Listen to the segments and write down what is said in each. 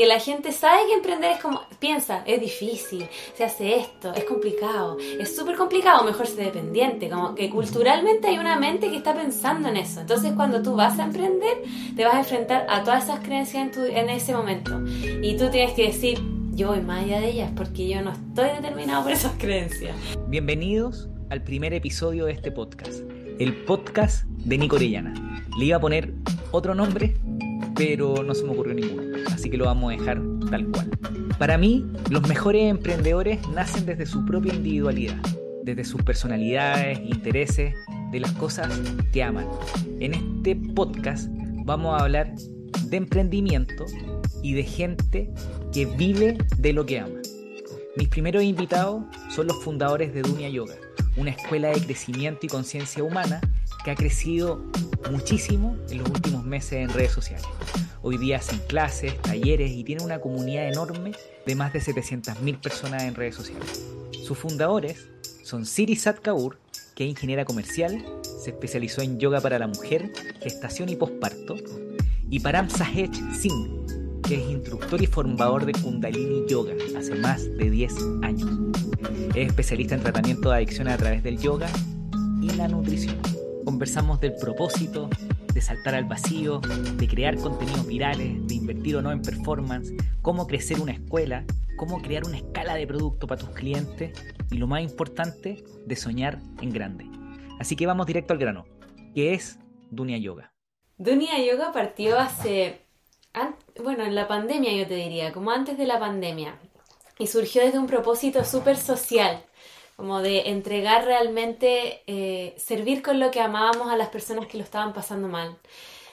Que la gente sabe que emprender es como, piensa, es difícil, se hace esto, es complicado, es súper complicado, mejor ser dependiente, como que culturalmente hay una mente que está pensando en eso. Entonces cuando tú vas a emprender, te vas a enfrentar a todas esas creencias en, tu, en ese momento. Y tú tienes que decir, yo voy más allá de ellas porque yo no estoy determinado por esas creencias. Bienvenidos al primer episodio de este podcast, el podcast de Nico Orellana. Le iba a poner otro nombre, pero no se me ocurrió ninguno, así que lo vamos a dejar tal cual. Para mí, los mejores emprendedores nacen desde su propia individualidad, desde sus personalidades, intereses, de las cosas que aman. En este podcast vamos a hablar de emprendimiento y de gente que vive de lo que ama. Mis primeros invitados son los fundadores de Dunia Yoga, una escuela de crecimiento y conciencia humana que ha crecido muchísimo en los últimos meses en redes sociales. Hoy día hacen clases, talleres y tienen una comunidad enorme de más de 700.000 personas en redes sociales. Sus fundadores son Siri Satkaur, que es ingeniera comercial, se especializó en yoga para la mujer, gestación y posparto, y Param Sahej Singh, que es instructor y formador de Kundalini Yoga hace más de 10 años. Es especialista en tratamiento de adicciones a través del yoga y la nutrición. Conversamos del propósito, de saltar al vacío, de crear contenidos virales, de invertir o no en performance, cómo crecer una escuela, cómo crear una escala de producto para tus clientes y lo más importante, de soñar en grande. Así que vamos directo al grano, que es Dunia Yoga. Dunia Yoga partió hace, bueno, en la pandemia yo te diría, como antes de la pandemia, y surgió desde un propósito súper social como de entregar realmente, eh, servir con lo que amábamos a las personas que lo estaban pasando mal.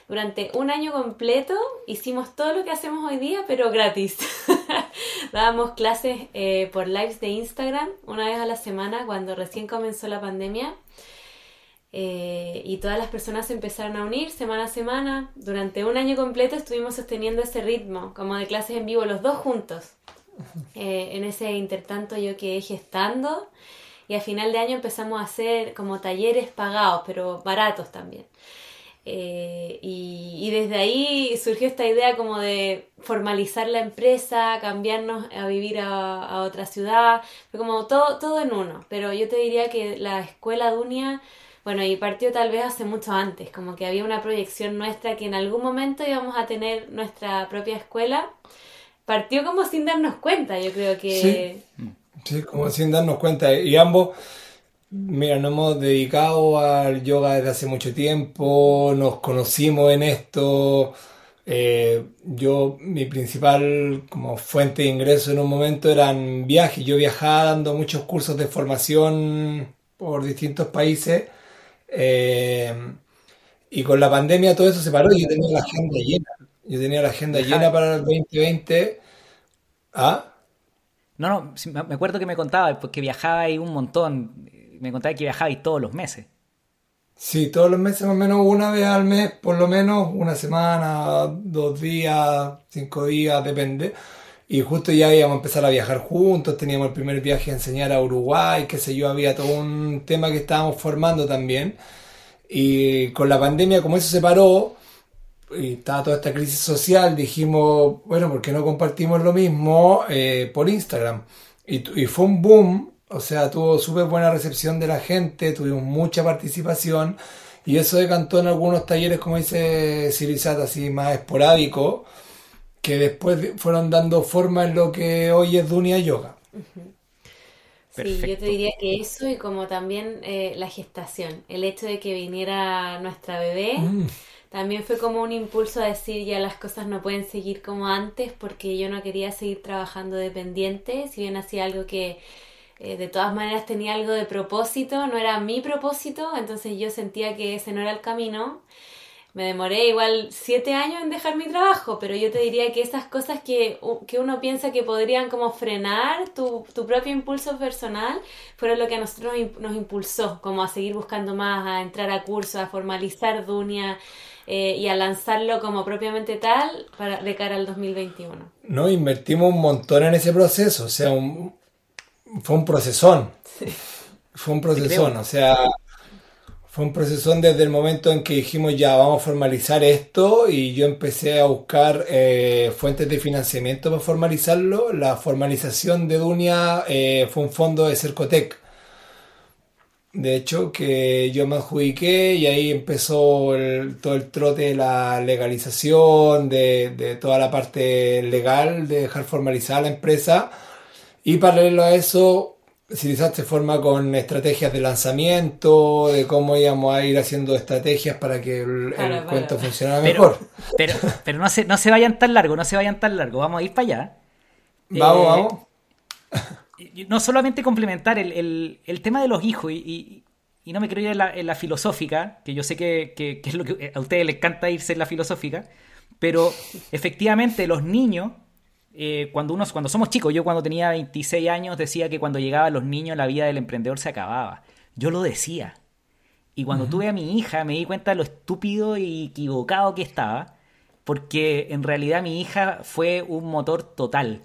Durante un año completo hicimos todo lo que hacemos hoy día, pero gratis. Dábamos clases eh, por lives de Instagram una vez a la semana cuando recién comenzó la pandemia. Eh, y todas las personas se empezaron a unir semana a semana. Durante un año completo estuvimos sosteniendo ese ritmo, como de clases en vivo, los dos juntos. En ese intertanto yo quedé gestando y a final de año empezamos a hacer como talleres pagados, pero baratos también. Eh, y, desde ahí surgió esta idea como de formalizar la empresa, cambiarnos a vivir a, otra ciudad, fue como todo, todo en uno. Pero yo te diría que la escuela Dunia, bueno, y partió tal vez hace mucho antes, como que había una proyección nuestra que en algún momento íbamos a tener nuestra propia escuela. Partió como sin darnos cuenta, yo creo que... Sí. Sí, como sin darnos cuenta. Y ambos, mira, nos hemos dedicado al yoga desde hace mucho tiempo, nos conocimos en esto. Eh, yo, mi principal como fuente de ingreso en un momento eran viajes. Yo viajaba dando muchos cursos de formación por distintos países. Eh, y con la pandemia todo eso se paró y yo tenía la agenda llena. Yo tenía la agenda llena para el 2020. ¿Ah? No, no, me acuerdo que me contaba que viajaba ahí un montón. Me contaba que viajaba ahí todos los meses. Sí, todos los meses más o menos una vez al mes, por lo menos una semana, dos días, cinco días, depende. Y justo ya íbamos a empezar a viajar juntos, teníamos el primer viaje a enseñar a Uruguay, qué sé yo, había todo un tema que estábamos formando también. Y con la pandemia, como eso se paró, y estaba toda esta crisis social, dijimos, bueno, ¿por qué no compartimos lo mismo eh, por Instagram? Y, fue un boom, o sea, tuvo súper buena recepción de la gente, tuvimos mucha participación y eso decantó en algunos talleres, como dice Sirizat, así más esporádico, que después fueron dando forma en lo que hoy es Dunia Yoga. Sí, yo te diría que eso y como también eh, la gestación, el hecho de que viniera nuestra bebé. Mm también fue como un impulso a decir ya las cosas no pueden seguir como antes porque yo no quería seguir trabajando dependiente, si bien hacía algo que eh, de todas maneras tenía algo de propósito, no era mi propósito, entonces yo sentía que ese no era el camino. Me demoré igual siete años en dejar mi trabajo, pero yo te diría que esas cosas que, que uno piensa que podrían como frenar tu, tu, propio impulso personal, fueron lo que a nosotros nos impulsó, como a seguir buscando más, a entrar a cursos, a formalizar Dunia, eh, y a lanzarlo como propiamente tal para, de cara al 2021. No, invertimos un montón en ese proceso, o sea, fue un procesón. Fue un procesón, o sea, fue un proceso desde el momento en que dijimos ya vamos a formalizar esto y yo empecé a buscar eh, fuentes de financiamiento para formalizarlo. La formalización de Dunia eh, fue un fondo de Cercotec. De hecho, que yo me adjudiqué y ahí empezó todo el trote de la legalización, de, de toda la parte legal, de dejar formalizada la empresa. Y paralelo a eso, se forma con estrategias de lanzamiento, de cómo íbamos a ir haciendo estrategias para que el, cuento funcionara mejor. Pero, pero no, se, no se vayan tan largo, no se vayan tan largo, vamos a ir para allá. Vamos, eh, vamos. No solamente complementar el, tema de los hijos, y, no me quiero ir en la, filosófica, que yo sé que, que es lo que a ustedes les encanta irse en la filosófica, pero efectivamente los niños eh, cuando, uno, cuando somos chicos, yo cuando tenía 26 años decía que cuando llegaban los niños la vida del emprendedor se acababa. Yo lo decía. Y cuando tuve a mi hija me di cuenta de lo estúpido y equivocado que estaba, porque en realidad mi hija fue un motor total.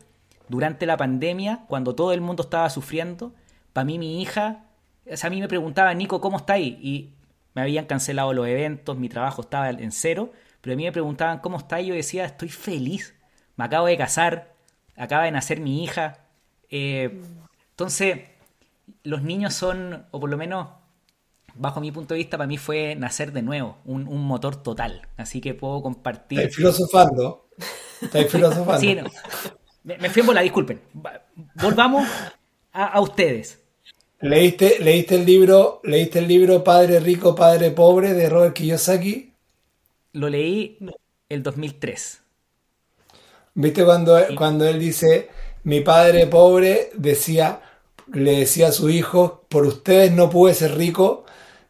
Durante la pandemia, cuando todo el mundo estaba sufriendo, para mí mi hija, o sea, a mí me preguntaba, Nico, ¿cómo está ahí? Y me habían cancelado los eventos, mi trabajo estaba en cero, pero a mí me preguntaban, ¿cómo está? Y yo decía, estoy feliz me acabo de casar, acaba de nacer mi hija. Eh, entonces, los niños son, o por lo menos bajo mi punto de vista, para mí fue nacer de nuevo, un, motor total. Así que puedo compartir. Estáis filosofando. Estáis filosofando. sí, no. Me, fui en la disculpen. Volvamos a, ustedes. ¿Leíste, ¿Leíste el libro ¿Leíste el libro Padre Rico, Padre Pobre de Robert Kiyosaki? Lo leí el 2003. ¿Viste cuando, cuando él dice, mi padre pobre decía, le decía a su hijo, por ustedes no pude ser rico,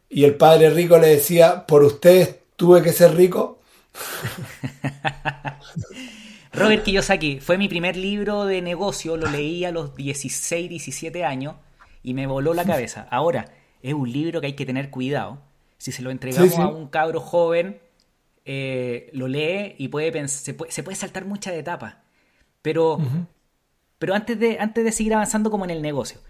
y el padre rico le decía, por ustedes tuve que ser rico? Robert Kiyosaki fue mi primer libro de negocio, lo leí a los 16, 17 años y me voló la cabeza. Ahora, es un libro que hay que tener cuidado. Si se lo entregamos a un cabro joven, eh, lo lee y puede se, puede, se puede saltar muchas etapas. Pero, pero antes, de, antes de seguir avanzando como en el negocio,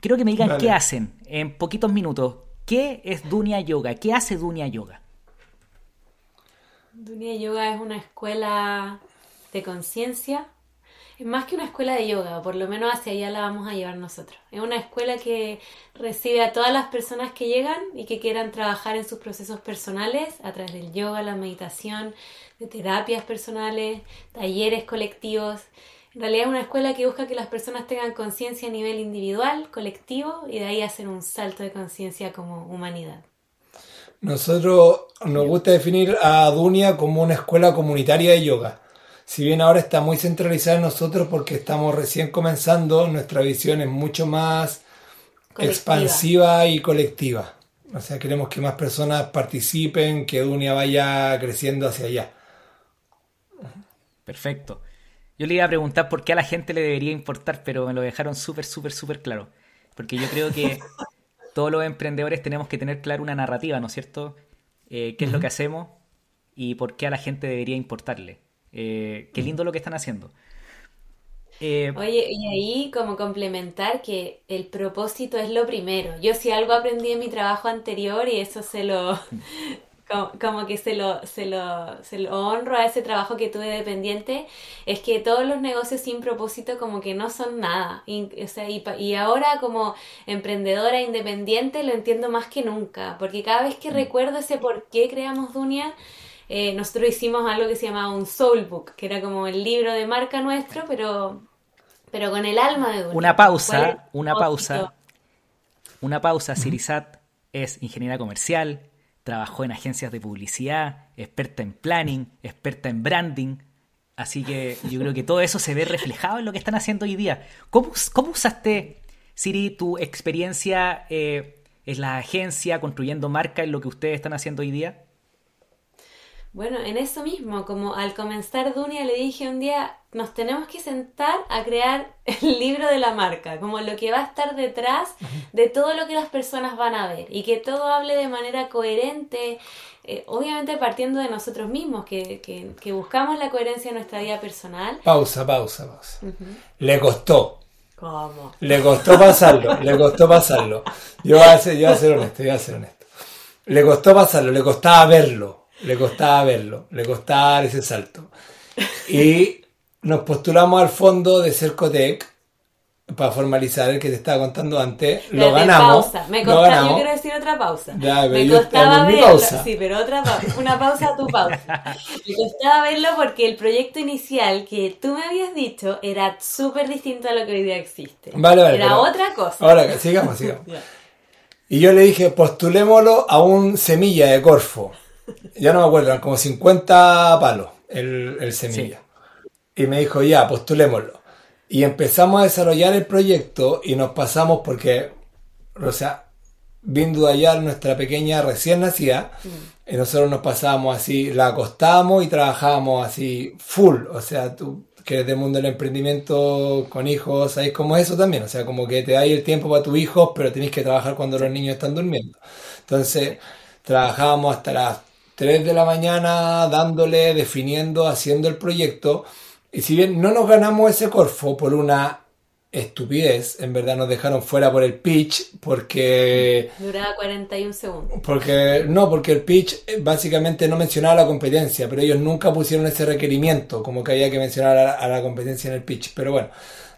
quiero que me digan qué hacen en poquitos minutos. ¿Qué es Dunia Yoga? ¿Qué hace Dunia Yoga? Dunia Yoga es una escuela de conciencia es más que una escuela de yoga, por lo menos hacia allá la vamos a llevar nosotros. Es una escuela que recibe a todas las personas que llegan y que quieran trabajar en sus procesos personales a través del yoga, la meditación, de terapias personales, talleres colectivos. En realidad es una escuela que busca que las personas tengan conciencia a nivel individual, colectivo, y de ahí hacen un salto de conciencia como humanidad. Nosotros nos gusta definir a Dunia como una escuela comunitaria de yoga si bien ahora está muy centralizada en nosotros porque estamos recién comenzando, nuestra visión es mucho más expansiva y colectiva. O sea, queremos que más personas participen, que Dunia vaya creciendo hacia allá. Perfecto. Yo le iba a preguntar por qué a la gente le debería importar, pero me lo dejaron súper, súper, súper claro. Porque yo creo que todos los emprendedores tenemos que tener claro una narrativa, ¿no es cierto? Eh, ¿Qué es lo que hacemos y por qué a la gente debería importarle? Eh, qué lindo lo que están haciendo. Eh, Oye, y ahí como complementar que el propósito es lo primero. Yo si algo aprendí en mi trabajo anterior y eso se lo, como, que se lo, se lo, se lo honro a ese trabajo que tuve dependiente, es que todos los negocios sin propósito como que no son nada. Y, y, ahora como emprendedora independiente lo entiendo más que nunca, porque cada vez que mm. recuerdo ese por qué creamos Dunia, eh, nosotros hicimos algo que se llamaba un soul book, que era como el libro de marca nuestro, pero, pero con el alma de Dunia. Una pausa, una pausa. Una pausa, Sirisat es ingeniera comercial, trabajó en agencias de publicidad, experta en planning, experta en branding. Así que yo creo que todo eso se ve reflejado en lo que están haciendo hoy día. ¿Cómo, cómo usaste, Siri, tu experiencia eh, en la agencia, construyendo marca en lo que ustedes están haciendo hoy día? Bueno, en eso mismo, como al comenzar Dunia le dije un día, nos tenemos que sentar a crear el libro de la marca, como lo que va a estar detrás de todo lo que las personas van a ver y que todo hable de manera coherente, eh, obviamente partiendo de nosotros mismos, que, que, buscamos la coherencia en nuestra vida personal. Pausa, pausa, pausa. Le costó. ¿Cómo? Le costó pasarlo, le costó pasarlo. Yo voy a ser, yo voy a ser honesto, yo voy a ser honesto. Le costó pasarlo, le costaba verlo, le costaba verlo, le costaba dar ese salto. Y nos postulamos al fondo de Cercotec para formalizar el que te estaba contando antes. Lo ganamos. Pausa. Me lo costaba, ganamos. yo quiero decir otra pausa. Ya, me costaba verlo. pausa. Sí, pero otra pausa. Una pausa a tu pausa. Me costaba verlo porque el proyecto inicial que tú me habías dicho era súper distinto a lo que hoy día existe. Vale, vale, Era otra cosa. Ahora, sigamos, sigamos. Y yo le dije, postulémoslo a un semilla de Corfo. Ya no me acuerdo, eran como 50 palos el, el semilla. Y me dijo, ya, postulémoslo. Y empezamos a desarrollar el proyecto y nos pasamos porque, o sea, viendo de allá nuestra pequeña recién nacida, y nosotros nos pasábamos así, la acostábamos y trabajábamos así full. O sea, tú que eres del mundo del emprendimiento con hijos, ¿sabes cómo es eso también? O sea, como que te dais el tiempo para tus hijos, pero tenés que trabajar cuando los niños están durmiendo. Entonces, trabajábamos hasta las 3 de la mañana dándole, definiendo, haciendo el proyecto. Y si bien no nos ganamos ese Corfo por una estupidez, en verdad nos dejaron fuera por el pitch, porque Duraba 41 segundos. porque no, porque el pitch eh, básicamente no mencionaba la competencia, pero ellos nunca pusieron ese requerimiento, como que había que mencionar a la, a la competencia en el pitch. Pero bueno,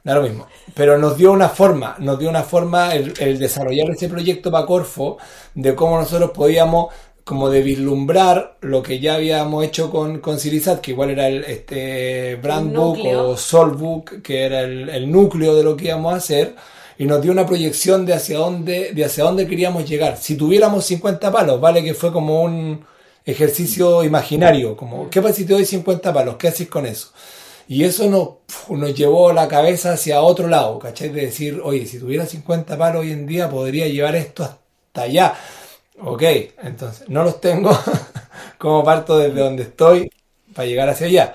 da lo mismo. Pero nos dio una forma, nos dio una forma el, el desarrollar ese proyecto para Corfo, de cómo nosotros podíamos como de vislumbrar lo que ya habíamos hecho con, con Cirizat, que igual era el este brand El book núcleo. o Soul Book, que era el, el núcleo de lo que íbamos a hacer, y nos dio una proyección de hacia dónde, de hacia dónde queríamos llegar. Si tuviéramos 50 palos, vale que fue como un ejercicio imaginario, como, ¿qué pasa si te doy 50 palos? ¿Qué haces con eso? Y eso nos, nos llevó la cabeza hacia otro lado, ¿cachai? De decir, oye, si tuviera 50 palos hoy en día, podría llevar esto hasta allá. Ok, entonces, no los tengo, como parto desde donde estoy para llegar hacia allá.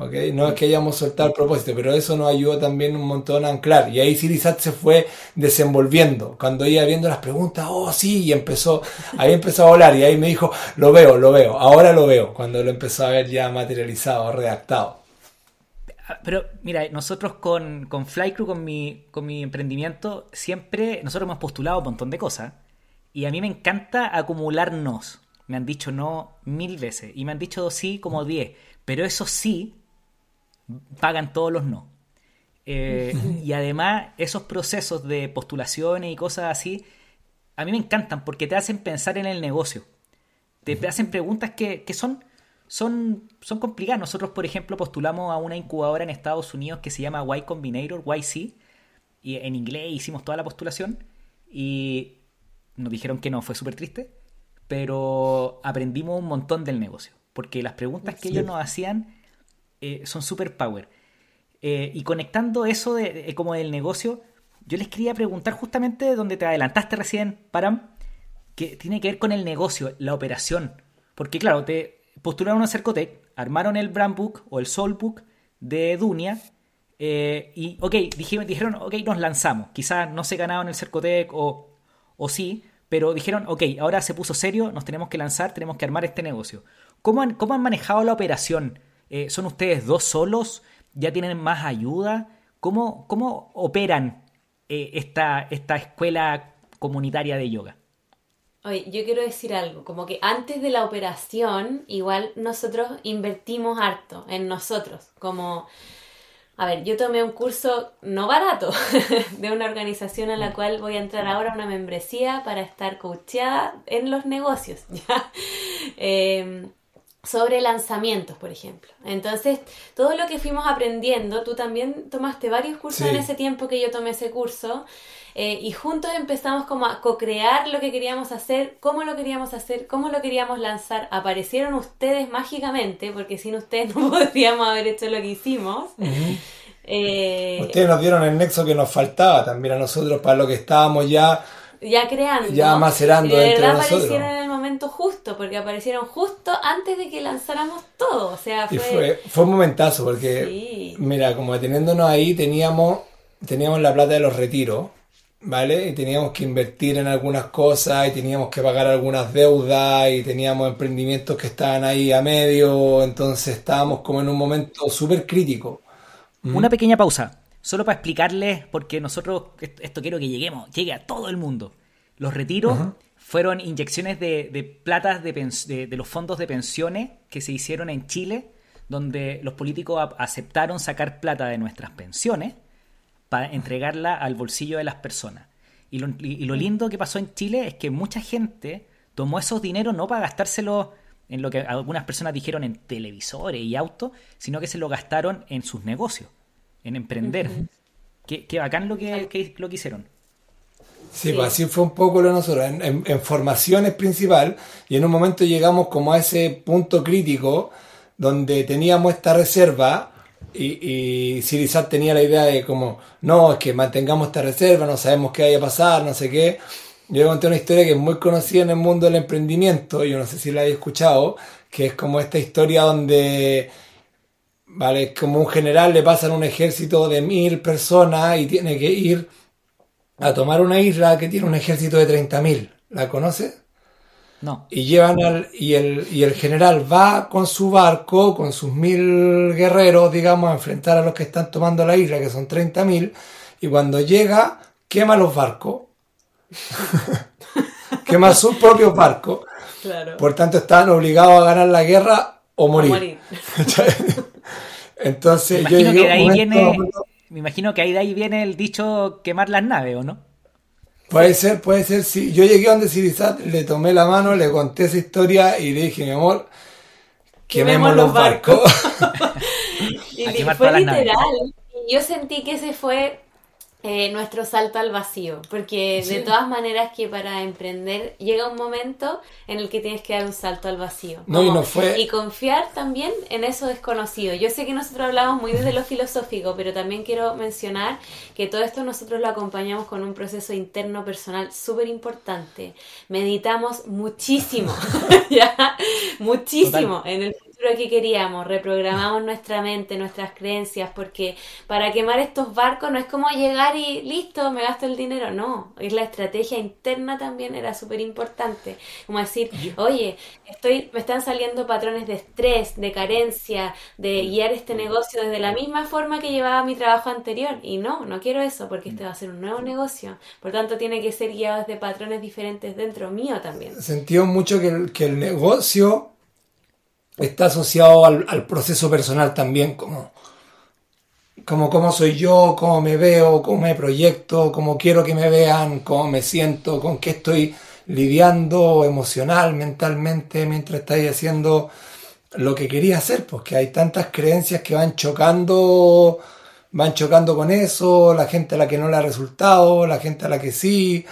Ok, no es que hayamos soltado el propósito, pero eso nos ayudó también un montón a anclar. Y ahí Sirizat se fue desenvolviendo. Cuando iba viendo las preguntas, oh sí, y empezó, ahí empezó a volar. Y ahí me dijo, lo veo, lo veo, ahora lo veo. Cuando lo empezó a ver ya materializado, redactado. Pero mira, nosotros con, con Flycrew, con mi, con mi emprendimiento, siempre nosotros hemos postulado un montón de cosas. Y a mí me encanta acumularnos. Me han dicho no mil veces. Y me han dicho sí como diez. Pero eso sí, pagan todos los no. Eh, y además, esos procesos de postulaciones y cosas así, a mí me encantan porque te hacen pensar en el negocio. Te, te hacen preguntas que, que son, son, son complicadas. Nosotros, por ejemplo, postulamos a una incubadora en Estados Unidos que se llama Y Combinator, YC. Y en inglés hicimos toda la postulación. Y nos dijeron que no, fue súper triste. Pero aprendimos un montón del negocio. Porque las preguntas que ellos nos hacían eh, son super power. Eh, y conectando eso de, de- como del negocio, yo les quería preguntar justamente de donde te adelantaste recién, Param, que tiene que ver con el negocio, la operación. Porque claro, te postularon a Cercotec, armaron el Brand Book o el Soul Book de Dunia, eh, y ok, dijeron, dijeron, ok, nos lanzamos. Quizás no se ganaron el Cercotec o, o sí, pero dijeron, ok, ahora se puso serio, nos tenemos que lanzar, tenemos que armar este negocio. ¿Cómo han, cómo han manejado la operación? Eh, ¿Son ustedes dos solos? ¿Ya tienen más ayuda? ¿Cómo, cómo operan eh, esta, esta escuela comunitaria de yoga? Oye, yo quiero decir algo, como que antes de la operación, igual nosotros invertimos harto en nosotros, como, a ver, yo tomé un curso no barato de una organización a la cual voy a entrar ahora a una membresía para estar coacheada en los negocios, ¿ya? Eh, sobre lanzamientos, por ejemplo. Entonces, todo lo que fuimos aprendiendo, tú también tomaste varios cursos Sí. en ese tiempo que yo tomé ese curso, eh, y juntos empezamos como a co-crear lo que queríamos hacer, cómo lo queríamos hacer, cómo lo queríamos lanzar. Aparecieron ustedes mágicamente, porque sin ustedes no podríamos haber hecho lo que hicimos. Eh, Ustedes nos dieron el nexo que nos faltaba también a nosotros para lo que estábamos ya. ya creando. Ya macerando Y de entre verdad nosotros. aparecieron en el momento justo, porque aparecieron justo antes de que lanzáramos todo. O sea, fue... Y fue, fue un momentazo porque, Sí. mira, como deteniéndonos ahí teníamos, teníamos la plata de los retiros, ¿vale? Y teníamos que invertir en algunas cosas y teníamos que pagar algunas deudas y teníamos emprendimientos que estaban ahí a medio, entonces estábamos como en un momento súper crítico. Una pequeña pausa, solo para explicarles, porque nosotros, esto quiero que lleguemos, llegue a todo el mundo. Los retiros fueron inyecciones de, de platas de, de- de los fondos de pensiones que se hicieron en Chile, donde los políticos aceptaron sacar plata de nuestras pensiones para entregarla al bolsillo de las personas. Y lo, y- y lo lindo que pasó en Chile es que mucha gente tomó esos dineros no para gastárselo en lo que algunas personas dijeron en televisores y autos, sino que se lo gastaron en sus negocios, en emprender. qué, qué bacán lo que, que- lo que hicieron. Sí, Sí. pues así fue un poco lo de nosotros, en, en- en formaciones principal, y en un momento llegamos como a ese punto crítico donde teníamos esta reserva y, y Sirizat tenía la idea de como, no, es que mantengamos esta reserva, no sabemos qué vaya a pasar, no sé qué. Yo conté una historia que es muy conocida en el mundo del emprendimiento, yo no sé si la hayas escuchado, que es como esta historia donde Vale, como un general le pasan un ejército de mil personas y tiene que ir a tomar una isla que tiene un ejército de 30.000. ¿La conoces? No. Y llevan al, y el, y el general va con su barco, con sus mil guerreros, digamos, a enfrentar a los que están tomando la isla, que son 30.000, y cuando llega, quema los barcos. quema sus propios barcos. Claro. Por tanto, están obligados a ganar la guerra o morir. morir. Entonces, Me yo imagino llegué que de ahí momento- viene. Me imagino que ahí de ahí viene el dicho quemar las naves, ¿o no? Puede ser, puede ser, sí. Yo llegué donde Sirizat, le tomé la mano, le conté esa historia y le dije, mi amor, quememos los barcos. Y A fue naves. literal. Y yo sentí que ese fue eh, nuestro salto al vacío. Porque de todas maneras que para emprender llega un momento en el que tienes que dar un salto al vacío. No, y no fue- y confiar también en eso desconocido. Yo sé que nosotros hablamos muy desde lo filosófico, pero también quiero mencionar que todo esto nosotros lo acompañamos con un proceso interno personal súper importante. Meditamos muchísimo, ¿ya? Muchísimo en el futuro que queríamos. Reprogramamos nuestra mente, nuestras creencias, porque para quemar estos barcos no es como llegar y listo, me gasto el dinero. No, es la estrategia interna también era súper importante. Como decir, oye, estoy, me están saliendo patrones de estrés, de carencia, de guiar este negocio desde la misma forma que llevaba mi trabajo anterior. Y no, no quiero eso, porque este va a ser un nuevo negocio. Por tanto, tiene que ser guiado desde patrones diferentes dentro mío también. Sentimos mucho que el, que el negocio está asociado al, proceso personal también, como, como cómo soy yo, cómo me veo, cómo me proyecto, cómo quiero que me vean, cómo me siento, con qué estoy lidiando emocional, mentalmente, mientras estoy haciendo lo que quería hacer, porque hay tantas creencias que van chocando, van chocando con eso, la gente a la que no le ha resultado, la gente a la que sí.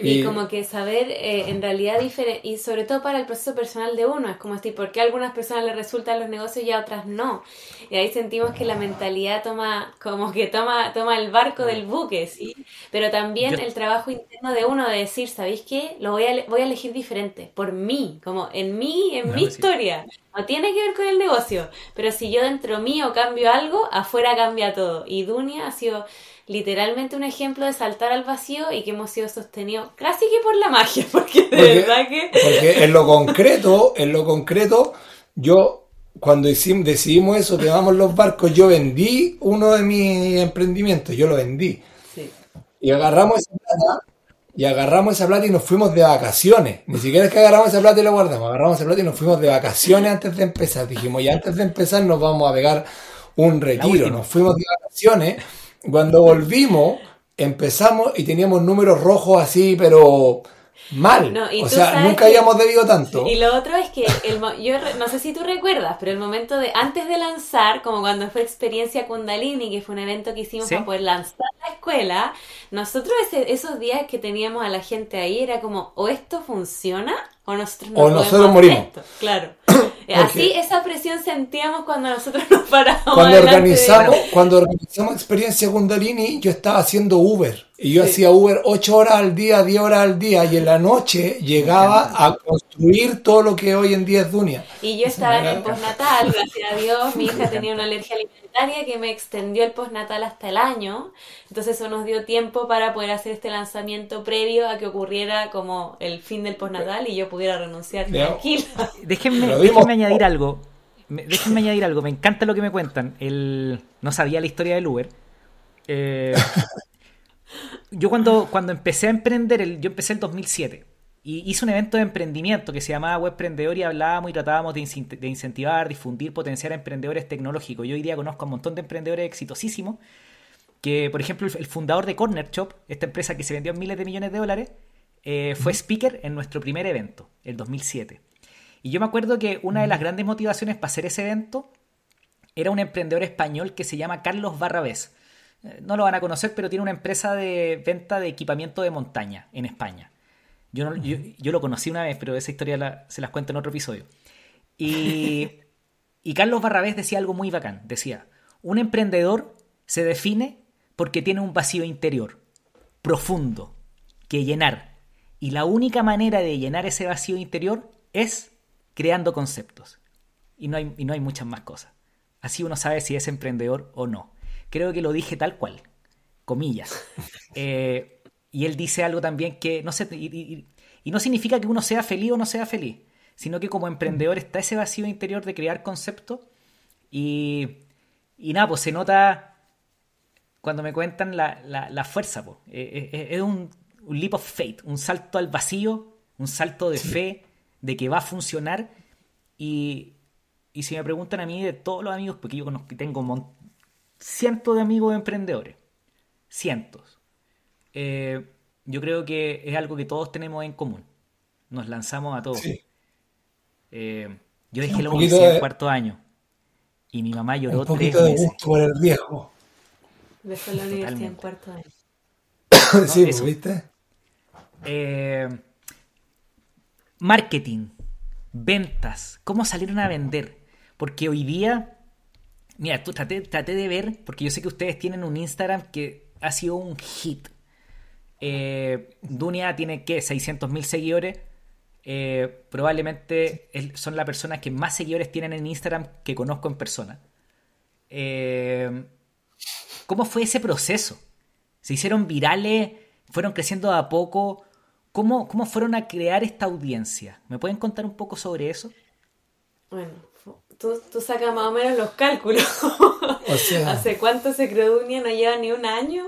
Y, como que saber eh, en realidad diferente, y sobre todo para el proceso personal de uno, es como decir, ¿por qué a algunas personas les resultan los negocios y a otras no? Y ahí sentimos que la mentalidad toma, como que toma, toma el barco del buque, ¿sí? Pero también el trabajo interno de uno de decir, ¿sabéis qué? Lo voy a, voy a elegir diferente, por mí, como en mí, en No, mi sí. historia. No tiene que ver con el negocio, pero si yo dentro mío cambio algo, afuera cambia todo. Y Dunia ha sido literalmente un ejemplo de saltar al vacío y que hemos sido sostenidos casi que por la magia, porque de Porque- verdad que... Porque en lo concreto, en lo concreto, yo cuando hicimos, decidimos eso, que vamos los barcos, yo vendí uno de mis emprendimientos, yo lo vendí. Sí. Y agarramos esa plata, y agarramos esa plata y nos fuimos de vacaciones. Ni siquiera es que agarramos esa plata y la guardamos, agarramos esa plata y nos fuimos de vacaciones antes de empezar. Dijimos, y antes de empezar nos vamos a pegar un retiro. Nos fuimos de vacaciones. Cuando volvimos, empezamos y teníamos números rojos así, pero mal. No, y o sea, nunca que- habíamos debido tanto. Y lo otro es que el, mo- yo re- no sé si tú recuerdas, pero el momento de antes de lanzar, como cuando fue experiencia Kundalini, que fue un evento que hicimos Sí. para poder lanzar la escuela, nosotros ese- esos días que teníamos a la gente ahí era como o esto funciona o nosotros no O nosotros morimos. esto. Claro. Así esa presión sentíamos cuando nosotros nos parábamos Cuando de- organizamos, cuando organizamos experiencia Kundalini, yo estaba haciendo Uber. Y yo Sí. hacía Uber 8 horas al día, 10 horas al día. Y en la noche llegaba a construir todo lo que hoy en día es Dunia. Y yo estaba en el postnatal, gracias a Dios, mi hija tenía una alergia alimentaria que me extendió el postnatal hasta el año, entonces eso nos dio tiempo para poder hacer este lanzamiento previo a que ocurriera como el fin del postnatal y yo pudiera renunciar tranquila. Déjenme, déjenme añadir algo. Me- Déjenme añadir algo. Me encanta lo que me cuentan. El... No sabía la historia del Uber. Eh, Yo cuando, cuando empecé a emprender, el... yo empecé en 2007. y hice un evento de emprendimiento que se llamaba Webprendedor y hablábamos y tratábamos de, incent- de incentivar, difundir, potenciar a emprendedores tecnológicos. Yo hoy día conozco a un montón de emprendedores exitosísimos que, por ejemplo, el, el fundador de Corner Shop, esta empresa que se vendió en miles de millones de dólares, eh, fue speaker en nuestro primer evento, el 2007. Y yo me acuerdo que una de las grandes motivaciones para hacer ese evento era un emprendedor español que se llama Carlos Barrabés. No lo van a conocer, pero tiene una empresa de venta de equipamiento de montaña en España. Yo, no- yo, yo lo conocí una vez, pero esa historia se las cuento en otro episodio. Y, y Carlos Barrabés decía algo muy bacán. Decía, un emprendedor se define porque tiene un vacío interior, profundo, que llenar. Y la única manera de llenar ese vacío interior es creando conceptos. Y no hay, y no hay muchas más cosas. Así uno sabe si es emprendedor o no. Creo que lo dije tal cual, comillas. Eh, y él dice algo también que no sé, y, y- y no significa que uno sea feliz o no sea feliz, sino que como emprendedor está ese vacío interior de crear conceptos y, y nada, pues se nota cuando me cuentan la, la- la fuerza, eh, es un, un leap of faith, un salto al vacío, un salto de fe, de que va a funcionar. Y, y si me preguntan a mí de todos los amigos, porque yo conozco, tengo cientos de amigos emprendedores, cientos, eh, yo creo que es algo que todos tenemos en común. Nos lanzamos a todos. Sí. Eh, yo dejé la universidad de- en cuarto año y mi mamá lloró Un tres de meses. gusto por el riesgo. Dejó la universidad en cuarto año. sí, eso. ¿viste? Eh, marketing, ventas, cómo salieron a vender. Porque hoy día, mira, tú traté, traté de ver, porque yo sé que ustedes tienen un Instagram que ha sido un hit. Eh, Dunia tiene, ¿qué? 600 mil seguidores. Eh, probablemente son las personas que más seguidores tienen en Instagram que conozco en persona. Eh, ¿Cómo fue ese proceso? ¿Se hicieron virales? ¿Fueron creciendo a poco? ¿Cómo, ¿Cómo fueron a crear esta audiencia? ¿Me pueden contar un poco sobre eso? Bueno, tú, tú sacas más o menos los cálculos. O sea, ¿Hace cuánto se creó Dunia? No lleva ni un año.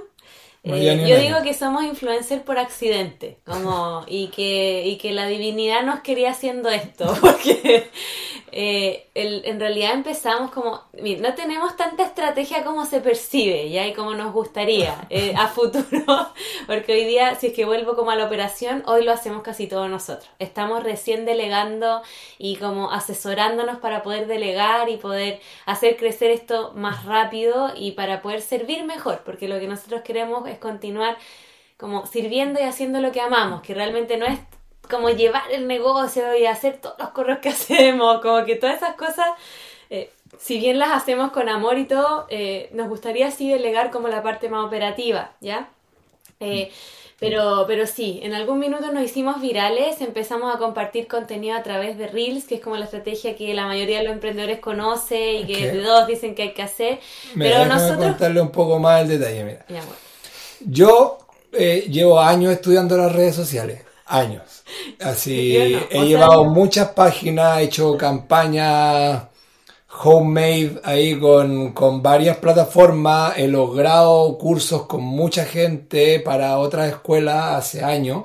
No Eh, un yo año. digo que somos influencers por accidente, como y que y que la divinidad nos quería haciendo esto, porque eh, el- en realidad empezamos como, mira, no tenemos tanta estrategia como se percibe, ya y como nos gustaría eh, a futuro, porque hoy día si es que vuelvo como a la operación, hoy lo hacemos casi todos nosotros. Estamos recién delegando y como asesorándonos para poder delegar y poder hacer crecer esto más rápido y para poder servir mejor, porque lo que nosotros queremos es continuar como sirviendo y haciendo lo que amamos, que realmente no es como llevar el negocio y hacer todos los correos que hacemos, como que todas esas cosas, eh, si bien las hacemos con amor y todo, eh, nos gustaría así delegar como la parte más operativa, ¿ya? Eh, pero, pero sí, en algún minuto nos hicimos virales, empezamos a compartir contenido a través de Reels, que es como la estrategia que la mayoría de los emprendedores conoce y que de todos dicen que hay que hacer. Mira, pero nosotros... contarle un poco más el detalle. Mira. Yo eh, llevo años estudiando las redes sociales. Años. Así, no, he sea, llevado muchas páginas, he hecho campañas homemade ahí con, con varias plataformas, he logrado cursos con mucha gente para otras escuelas hace años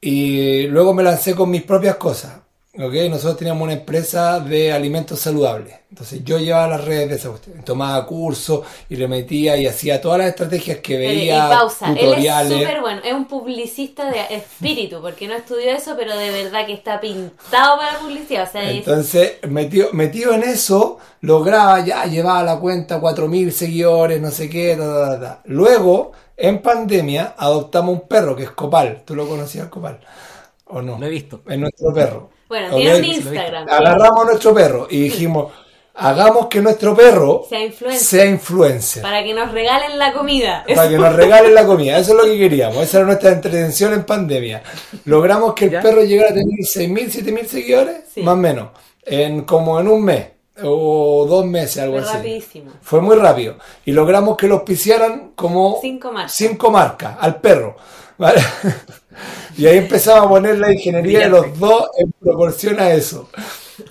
y luego me lancé con mis propias cosas. ¿Ok? Nosotros teníamos una empresa de alimentos saludables. Entonces yo llevaba las redes de esa cuestión. Tomaba cursos y le metía y hacía todas las estrategias que veía, y pausa, él es tutoriales. súper bueno, es un publicista de espíritu, porque no estudió eso, pero de verdad que está pintado para la publicidad. O sea, es- Entonces, metido, metido en eso, lograba ya, llevaba la cuenta 4.000 seguidores, no sé qué, ta, ta, ta, ta. Luego, en pandemia, adoptamos un perro que es Copal. ¿Tú lo conocías, Copal? ¿O no? Lo he visto. Es nuestro perro. Bueno, Ok. tiene un Sí, lo he visto. Instagram. Agarramos a nuestro perro y dijimos, hagamos que nuestro perro Sea influencer. sea influencer. Para que nos regalen la comida. Para que nos regalen la comida. Eso es lo que queríamos. Esa era nuestra entretención en pandemia. Logramos que el ¿Ya? perro llegara a tener 6.000, 7.000 seguidores, Sí. más o menos, en como en un mes o dos meses, algo Fue así. rapidísimo. Fue muy rápido. Y logramos que lo auspiciaran como Cinco marcas. cinco marcas al perro. ¿vale? y ahí empezamos a poner la ingeniería de los dos en proporción a eso.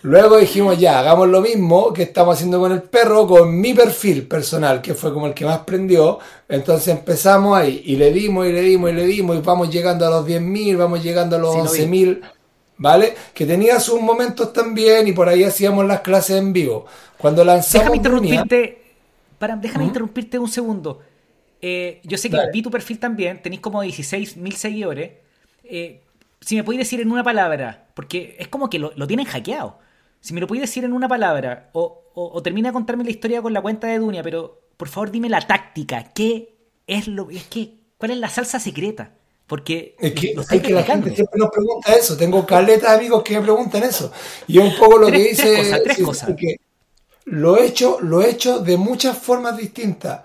Luego dijimos, ya, hagamos lo mismo que estamos haciendo con el perro, con mi perfil personal, que fue como el que más prendió. Entonces empezamos ahí y le dimos y le dimos y le dimos y vamos llegando a los 10.000, vamos llegando a los Sí, lo vi. 11.000, ¿vale? Que tenía sus momentos también y por ahí hacíamos las clases en vivo. Cuando lanzamos Déjame interrumpirte. Para, déjame interrumpirte un segundo. Eh, yo sé que vi tu perfil también, tenéis como 16.000 seguidores. Eh, si me podéis decir en una palabra, porque es como que lo, lo tienen hackeado. Si me lo podéis decir en una palabra, o, o- o termina de contarme la historia con la cuenta de Dunia, pero por favor dime la táctica. ¿Qué es lo es que cuál es la salsa secreta? Porque Es que, lo es que la gente siempre nos pregunta eso. Tengo caletas de amigos que me preguntan eso. Y es un poco lo Tres- que dice. tres cosas, tres cosas. que lo he hecho, lo he hecho de muchas formas distintas.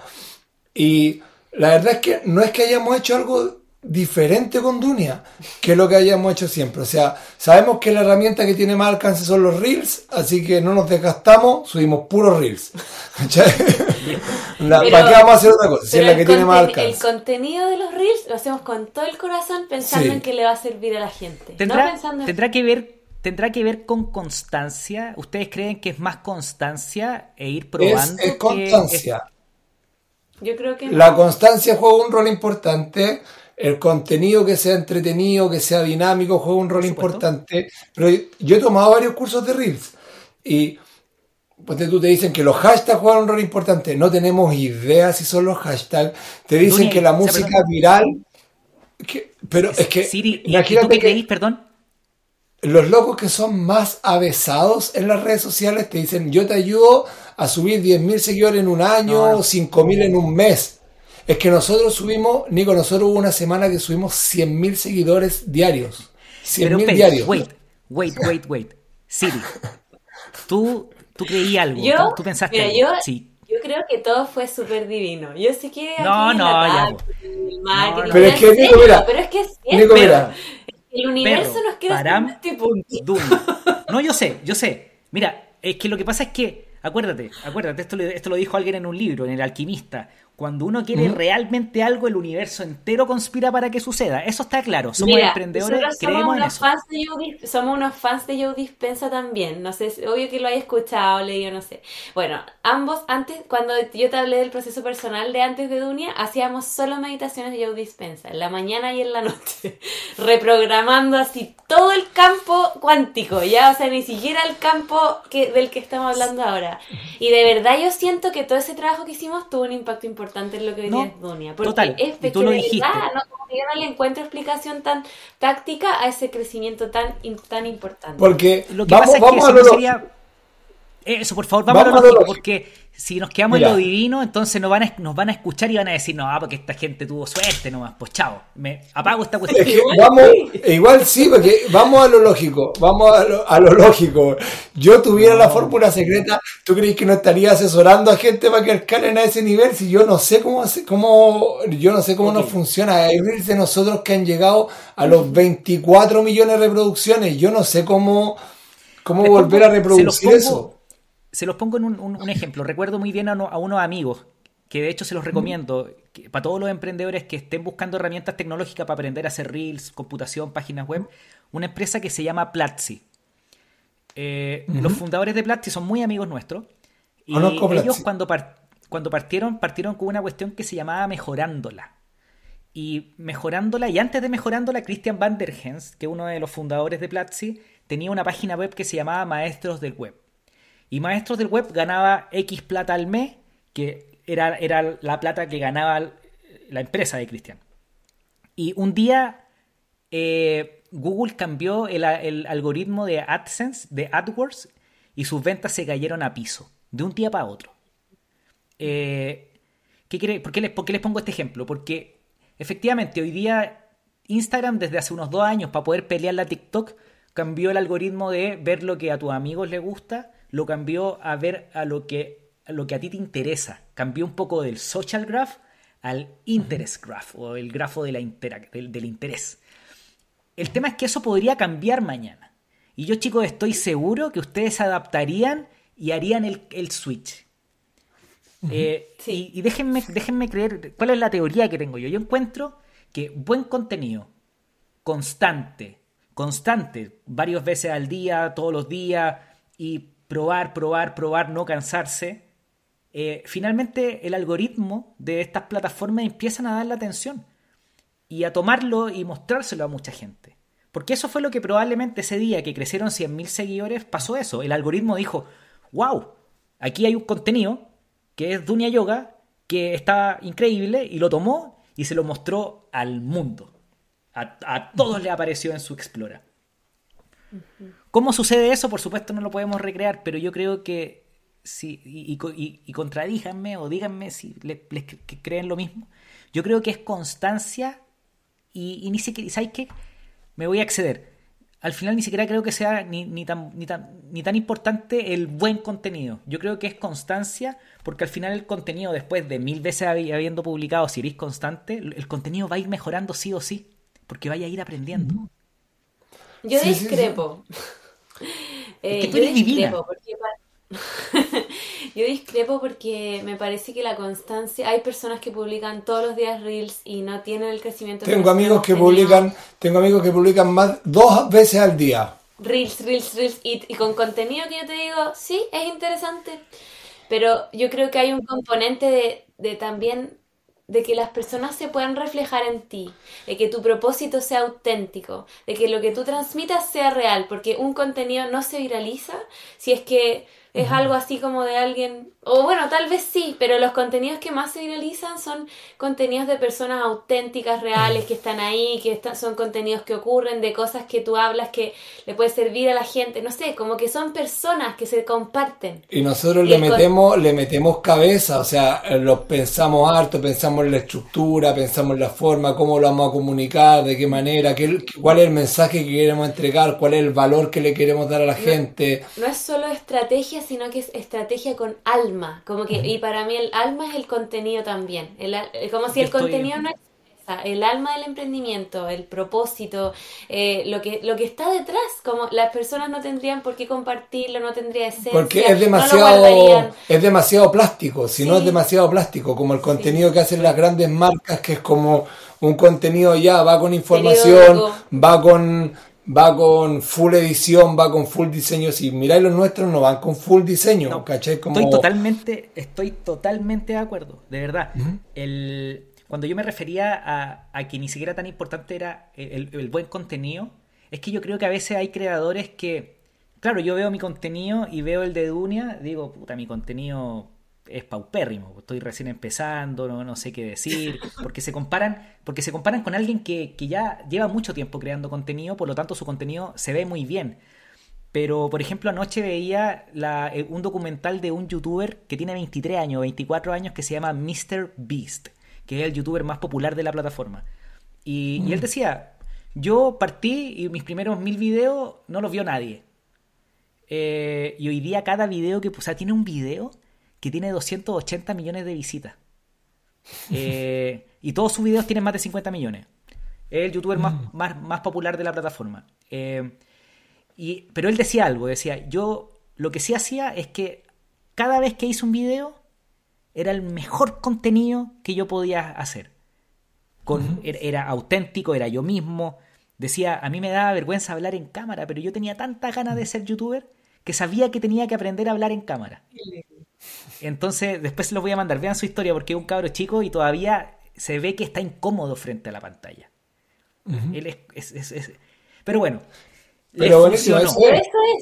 Y la verdad es que no es que hayamos hecho algo diferente con Dunia que lo que hayamos hecho siempre. O sea, sabemos que la herramienta que tiene más alcance son los reels, así que no nos desgastamos, subimos puros reels. La- Pero- ¿Para qué vamos a hacer otra cosa? Si es la que el tiene más conten- El alcance. contenido de los reels lo hacemos con todo el corazón pensando Sí. en que le va a servir a la gente. ¿Tendrá, no pensando en... tendrá que ver tendrá que ver con constancia. ¿Ustedes creen que es más constancia e ir Es, probando? es que constancia. Yo creo que no. La constancia juega un rol importante. El contenido que sea entretenido, que sea dinámico, juega un rol importante. Pero yo he tomado varios cursos de Reels y pues tú te dicen que los hashtags juegan un rol importante. No tenemos idea si son los hashtags. Te dicen que la música viral. que- pero es que Siri, ¿y- ¿y, tú qué creís, perdón? Los locos que son más avesados en las redes sociales te dicen, yo te ayudo a subir 10.000 seguidores en un año, No, no. 5.000 en un mes. Es que nosotros subimos, Nico, nosotros hubo una semana que subimos 100.000 seguidores diarios. Pero 100.000 espera, diarios. wait, wait, wait, wait. Siri, tú, tú creí algo. Yo, tú, tú pensaste mira, algo. yo, Sí. yo creo que todo fue súper divino. Yo sé que No, no, la ya, No, no. Pero es que, Nico, mira, pero es que es Nico, mira. El universo Perro, nos quiere param, este punto. No, yo sé, yo sé. Mira, es que lo que pasa es que, acuérdate, acuérdate, esto, esto lo dijo alguien en un libro, en El Alquimista. Cuando uno quiere realmente algo, el universo entero conspira para que suceda. Eso está claro. Somos Mira, emprendedores, somos creemos en unos eso. fans de Joe somos unos fans de Joe Dispensa también. No sé, obvio que lo hayas escuchado, leído, no sé. Bueno, ambos antes, cuando yo te hablé del proceso personal de antes de Dunia, hacíamos solo meditaciones de Joe Dispensa, en la mañana y en la noche, reprogramando así todo el campo cuántico, ya, o sea, ni siquiera el campo que, del que estamos hablando ahora. Y de verdad yo siento que todo ese trabajo que hicimos tuvo un impacto importante en lo que hoy No, día es Dunia. Porque total, es tú lo dijiste. verdad, no, yo no le encuentro explicación tan táctica a ese crecimiento tan, in- tan importante. Porque Lo que vamos, pasa es que eso no sería. Eso, por favor, vamos, Vamos a lo a lo lógico, lógico. porque si nos quedamos Mira. en lo divino, entonces nos van, a, nos van a escuchar y van a decir, no, ah, porque esta gente tuvo suerte nomás, pues chao, me apago esta Es cuestión. que vamos, sí. igual sí, porque vamos a lo lógico, vamos a lo, a lo lógico. Yo tuviera la fórmula secreta, ¿tú crees que no estaría asesorando a gente para que escalen a ese nivel? Si yo no sé cómo, hace- cómo yo no sé cómo nos funciona. Hay reels de nosotros que han llegado a los 24 millones de reproducciones. Yo no sé cómo, cómo Les volver pongo- a reproducir pongo- eso. Se los pongo en un, un- un ejemplo. Recuerdo muy bien a, uno- a unos amigos, que de hecho se los recomiendo, que para todos los emprendedores que estén buscando herramientas tecnológicas para aprender a hacer reels, computación, páginas web, una empresa que se llama Platzi. Eh, Los fundadores de Platzi son muy amigos nuestros. Y Conozco Platzi. ellos cuando, par- cuando partieron, partieron con una cuestión que se llamaba mejorándola. Y mejorándola, y antes de mejorándola, Christian van der Hens, que es uno de los fundadores de Platzi, tenía una página web que se llamaba Maestros del Web. Y Maestros del Web ganaba X plata al mes, que era, era la plata que ganaba la empresa de Christian. Y un día eh, Google cambió el, el algoritmo de AdSense, de AdWords, y sus ventas se cayeron a piso, de un día para otro. Eh, ¿qué quiere- por, qué les, por qué les pongo este ejemplo? Porque efectivamente hoy día Instagram desde hace unos dos años para poder pelear la TikTok cambió el algoritmo de ver lo que a tus amigos les gusta, lo cambió a ver a lo que a, lo que a ti te interesa. Cambió un poco del social graph al interest graph o el grafo de la intera- del, del interés. El tema es que eso podría cambiar mañana. Y yo, chicos, estoy seguro que ustedes se adaptarían y harían el, el switch. Eh, Sí. y, y déjenme, déjenme creer, ¿cuál es la teoría que tengo yo? Yo encuentro que buen contenido, constante, constante, varias veces al día, todos los días, y probar, probar, probar, no cansarse, eh, finalmente el algoritmo de estas plataformas empiezan a dar la atención y a tomarlo y mostrárselo a mucha gente. Porque eso fue lo que probablemente ese día que crecieron 100.000 seguidores pasó eso. El algoritmo dijo, wow, aquí hay un contenido que es Dunia Yoga, que está increíble, y lo tomó y se lo mostró al mundo. A, todos le apareció en su Explora. ¿Cómo sucede eso? Por supuesto no lo podemos recrear, pero yo creo que si, y, y, contradíjanme o díganme si les, creen lo mismo. Yo creo que es constancia y, ni siquiera, ¿sabes qué? Me voy a exceder. Al final ni siquiera creo que sea ni, ni, tan, ni, tan, ni tan importante el buen contenido. Yo creo que es constancia, porque al final el contenido, después de mil veces habiendo publicado, si eres constante, el contenido va a ir mejorando sí o sí, porque vaya a ir aprendiendo. Yo discrepo. Eh, yo discrepo porque yo discrepo porque me parece que la constancia, hay personas que publican todos los días reels y no tienen el crecimiento. Tengo amigos que publican, tengo amigos que publican más dos veces al día. Reels, reels, reels y, y con contenido que yo te digo, sí, es interesante, pero yo creo que hay un componente de, de también de que las personas se puedan reflejar en ti, de que tu propósito sea auténtico, de que lo que tú transmitas sea real, porque un contenido no se viraliza si es que es algo así como de alguien, o bueno, tal vez sí, pero los contenidos que más se viralizan son contenidos de personas auténticas, reales, que están ahí, que son contenidos que ocurren, de cosas que tú hablas que le puede servir a la gente, no sé, como que son personas que se comparten. Y nosotros le metemos, le metemos cabeza, o sea, lo pensamos harto, pensamos en la estructura, pensamos en la forma, cómo lo vamos a comunicar, de qué manera, qué, cuál es el mensaje que queremos entregar, cuál es el valor que le queremos dar a la gente. No es solo estrategia, sino que es estrategia con alma. Como que, y para mí el alma es el contenido también. El, como si el contenido no el alma del emprendimiento, el propósito, eh, lo que lo que está detrás, como las personas no tendrían por qué compartirlo, no tendría esencia, porque es demasiado es demasiado plástico, si no es demasiado plástico, como el contenido que hacen las grandes marcas, que es como un contenido ya va con información, va con va con full edición, va con full diseño. Si miráis los nuestros, no van con full diseño, Como... Estoy totalmente, estoy totalmente de acuerdo, de verdad. el, cuando yo me refería a, que ni siquiera tan importante era el, buen contenido, es que yo creo que a veces hay creadores que, claro, yo veo mi contenido y veo el de Dunia, digo, puta, mi contenido es paupérrimo, estoy recién empezando, no, no, sé qué decir, porque se comparan, porque se comparan con alguien que, ya lleva mucho tiempo creando contenido, por lo tanto su contenido se ve muy bien. Pero, por ejemplo, anoche veía eh, un documental de un youtuber que tiene 23 años, 24 años, que se llama Mr. Beast, que es el youtuber más popular de la plataforma. Y, él mm. decía, yo partí y mis primeros mil videos no los vio nadie. Eh, y hoy día cada video que, o sea, tiene un video que tiene 280 millones de visitas. Eh, y todos sus videos tienen más de 50 millones. Es el youtuber más, mm. más, más popular de la plataforma. Eh, y, pero él decía algo, decía, yo lo que sí hacía es que cada vez que hice un video era el mejor contenido que yo podía hacer. Con, era, era, auténtico, era yo mismo. Decía, a mí me daba vergüenza hablar en cámara, pero yo tenía tanta ganas de ser youtuber que sabía que tenía que aprender a hablar en cámara. Entonces, después se los voy a mandar. Vean su historia porque es un cabro chico y todavía se ve que está incómodo frente a la pantalla. Él es, Pero bueno. Pero buenísimo, eso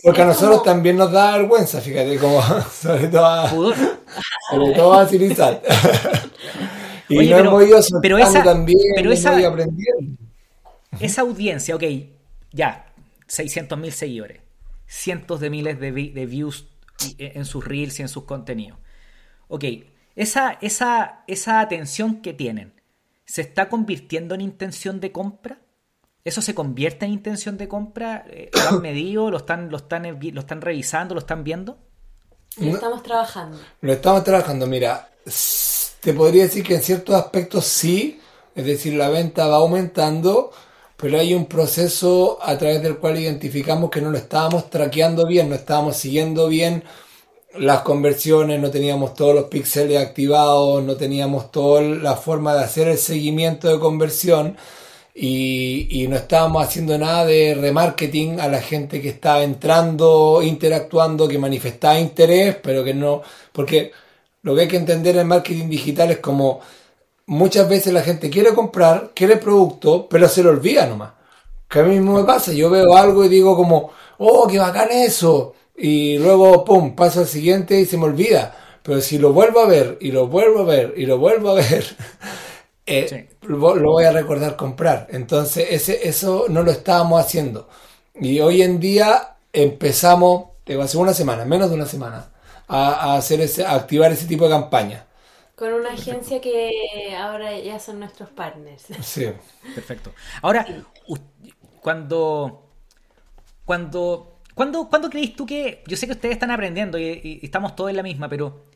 porque a nosotros también nos da vergüenza, fíjate, como sobre todo a, sobre todo a y no pero, hemos ido pero esa, también, pero esa, esa audiencia, ok, ya, 600.000 seguidores, cientos de miles de, de views en sus reels y en sus contenidos. Ok, esa, esa, esa atención que tienen, ¿se está convirtiendo en intención de compra? ¿Eso se convierte en intención de compra? Eh, ¿Lo han medido? ¿Lo están, lo están, lo están revisando? ¿Lo están viendo? Lo estamos trabajando. Lo estamos trabajando, mira, te podría decir que en ciertos aspectos sí, es decir, la venta va aumentando, pero hay un proceso a través del cual identificamos que no lo estábamos traqueando bien, no estábamos siguiendo bien las conversiones, no teníamos todos los píxeles activados, no teníamos toda la forma de hacer el seguimiento de conversión y, y no estábamos haciendo nada de remarketing a la gente que estaba entrando, interactuando, que manifestaba interés, pero que no, porque lo que hay que entender en marketing digital es como muchas veces la gente quiere comprar, quiere producto, pero se lo olvida nomás. Que a mí mismo me pasa, yo veo algo y digo como, oh, qué bacán eso, y luego, pum, paso al siguiente y se me olvida. Pero si lo vuelvo a ver, y lo vuelvo a ver, y lo vuelvo a ver, eh, lo, voy a recordar comprar. Entonces, ese, eso no lo estábamos haciendo. Y hoy en día empezamos, hace una semana, menos de una semana, a, hacer ese, a activar ese tipo de campaña. Con una agencia que ahora ya son nuestros partners. Sí. Perfecto. Ahora, cuando, cuando, cuando, ¿cuándo creéis tú que, yo sé que ustedes están aprendiendo y, estamos todos en la misma, pero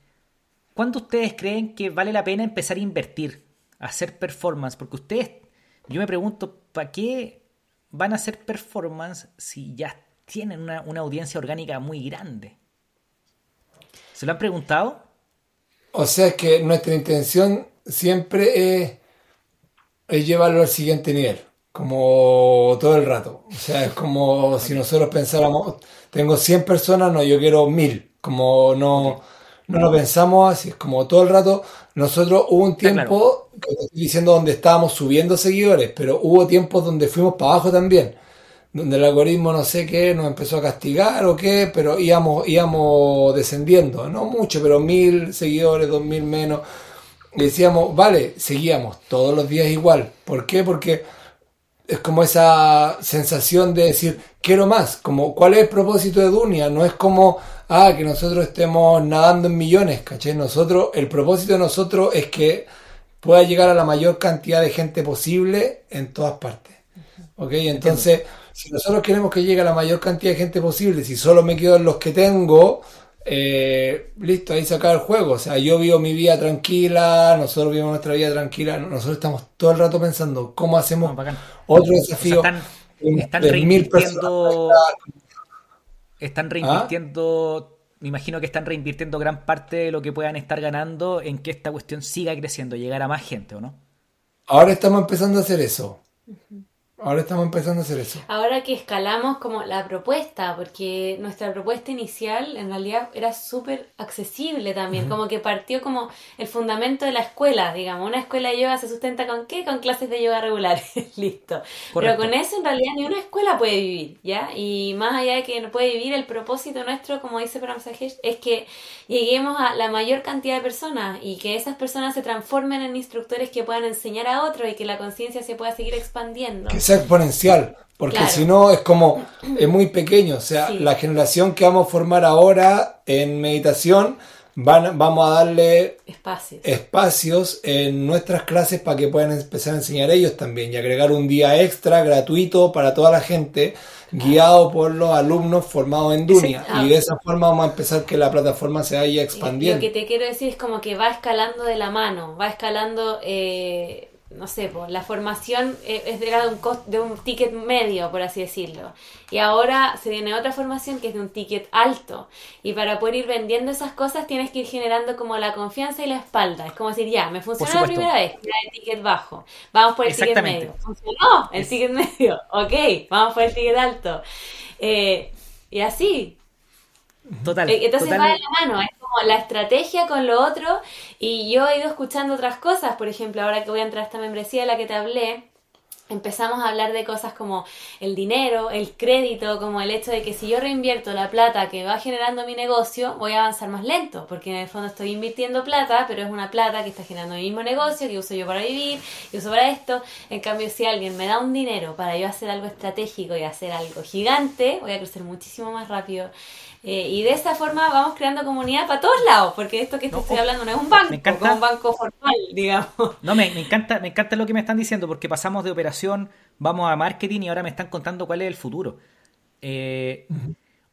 ¿cuándo ustedes creen que vale la pena empezar a invertir, a hacer performance? Porque ustedes, yo me pregunto, ¿para qué van a hacer performance si ya tienen una, una audiencia orgánica muy grande? ¿Se lo han preguntado? O sea, es que nuestra intención siempre es, llevarlo al siguiente nivel, como todo el rato. O sea, es como si nosotros pensáramos, tengo 100 personas, no, yo quiero 1000. Como no, no lo pensamos así, es como todo el rato. Nosotros hubo un tiempo, que estoy diciendo donde estábamos subiendo seguidores, pero hubo tiempos donde fuimos para abajo también donde el algoritmo no sé qué nos empezó a castigar o qué, pero íbamos, íbamos descendiendo, no mucho, pero mil seguidores, dos mil menos. Y decíamos, vale, seguíamos todos los días igual. ¿Por qué? Porque es como esa sensación de decir, quiero más, como cuál es el propósito de Dunia, no es como, ah, que nosotros estemos nadando en millones, ¿caché? Nosotros, el propósito de nosotros es que pueda llegar a la mayor cantidad de gente posible en todas partes. ¿Ok? Entonces si nosotros queremos que llegue a la mayor cantidad de gente posible, si solo me quedo en los que tengo, eh, listo, ahí se acaba el juego. O sea, yo vivo mi vida tranquila, nosotros vivimos nuestra vida tranquila, nosotros estamos todo el rato pensando cómo hacemos otro desafío. están, están reinvirtiendo, están ¿Ah? reinvirtiendo, me imagino que están reinvirtiendo gran parte de lo que puedan estar ganando en que esta cuestión siga creciendo, llegar a más gente, ¿o no? Ahora estamos empezando a hacer eso. Ahora estamos empezando a hacer eso. Ahora que escalamos como la propuesta, porque nuestra propuesta inicial en realidad era súper accesible también, como que partió como el fundamento de la escuela, digamos, una escuela de yoga se sustenta con qué? Con clases de yoga regulares, listo. Pero con eso en realidad ni una escuela puede vivir, ¿ya? Y más allá de que no puede vivir, el propósito nuestro, como dice Pramsajesh, es que lleguemos a la mayor cantidad de personas y que esas personas se transformen en instructores que puedan enseñar a otros y que la conciencia se pueda seguir expandiendo exponencial, porque si no es como, es muy pequeño, o sea, la generación que vamos a formar ahora en meditación, van, vamos a darle espacios. espacios en nuestras clases para que puedan empezar a enseñar ellos también y agregar un día extra gratuito para toda la gente guiado por los alumnos formados en Dunia. Y de esa forma vamos a empezar que la plataforma se vaya expandiendo. Lo que te quiero decir es como que va escalando de la mano, va escalando eh, no sé, pues, la formación eh, es de un, de un ticket medio, por así decirlo. Y ahora se viene otra formación que es de un ticket alto. Y para poder ir vendiendo esas cosas tienes que ir generando como la confianza y la espalda. Es como decir, ya, me funcionó la primera vez, era el ticket bajo. Vamos por el ticket medio. Funcionó el ticket medio. Ok, vamos por el ticket alto. Eh, y así, Total. Eh, entonces va de la mano, es como la estrategia con lo otro. Y yo he ido escuchando otras cosas, por ejemplo, ahora que voy a entrar a esta membresía de la que te hablé, empezamos a hablar de cosas como el dinero, el crédito, como el hecho de que si yo reinvierto la plata que va generando mi negocio, voy a avanzar más lento, porque en el fondo estoy invirtiendo plata, pero es una plata que está generando mi mismo negocio, que uso yo para vivir, que uso para esto. En cambio, si alguien me da un dinero para yo hacer algo estratégico y hacer algo gigante, voy a crecer muchísimo más rápido eh, y de esa forma vamos creando comunidad para todos lados, porque esto que estoy hablando no es un banco, es un banco formal, digamos. No, me, encanta, me encanta lo que me están diciendo, porque pasamos de operación, vamos a marketing y ahora me están contando cuál es el futuro. Eh,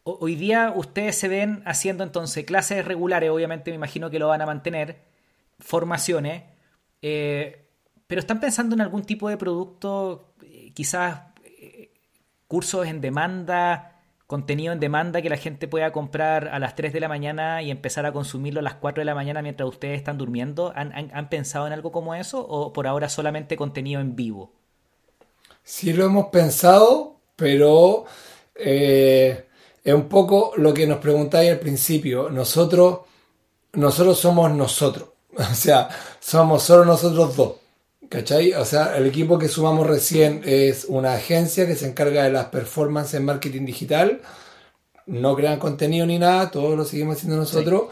hoy día ustedes se ven haciendo entonces clases regulares, obviamente me imagino que lo van a mantener, formaciones, eh, pero están pensando en algún tipo de producto, quizás cursos en demanda contenido en demanda que la gente pueda comprar a las 3 de la mañana y empezar a consumirlo a las 4 de la mañana mientras ustedes están durmiendo? ¿Han, pensado en algo como eso o por ahora solamente contenido en vivo? Sí lo hemos pensado, pero eh, es un poco lo que nos preguntáis al principio. Nosotros, nosotros somos nosotros. O sea, somos solo nosotros dos. ¿Cachai? O sea, el equipo que sumamos recién es una agencia que se encarga de las performances en marketing digital. No crean contenido ni nada, todo lo seguimos haciendo nosotros.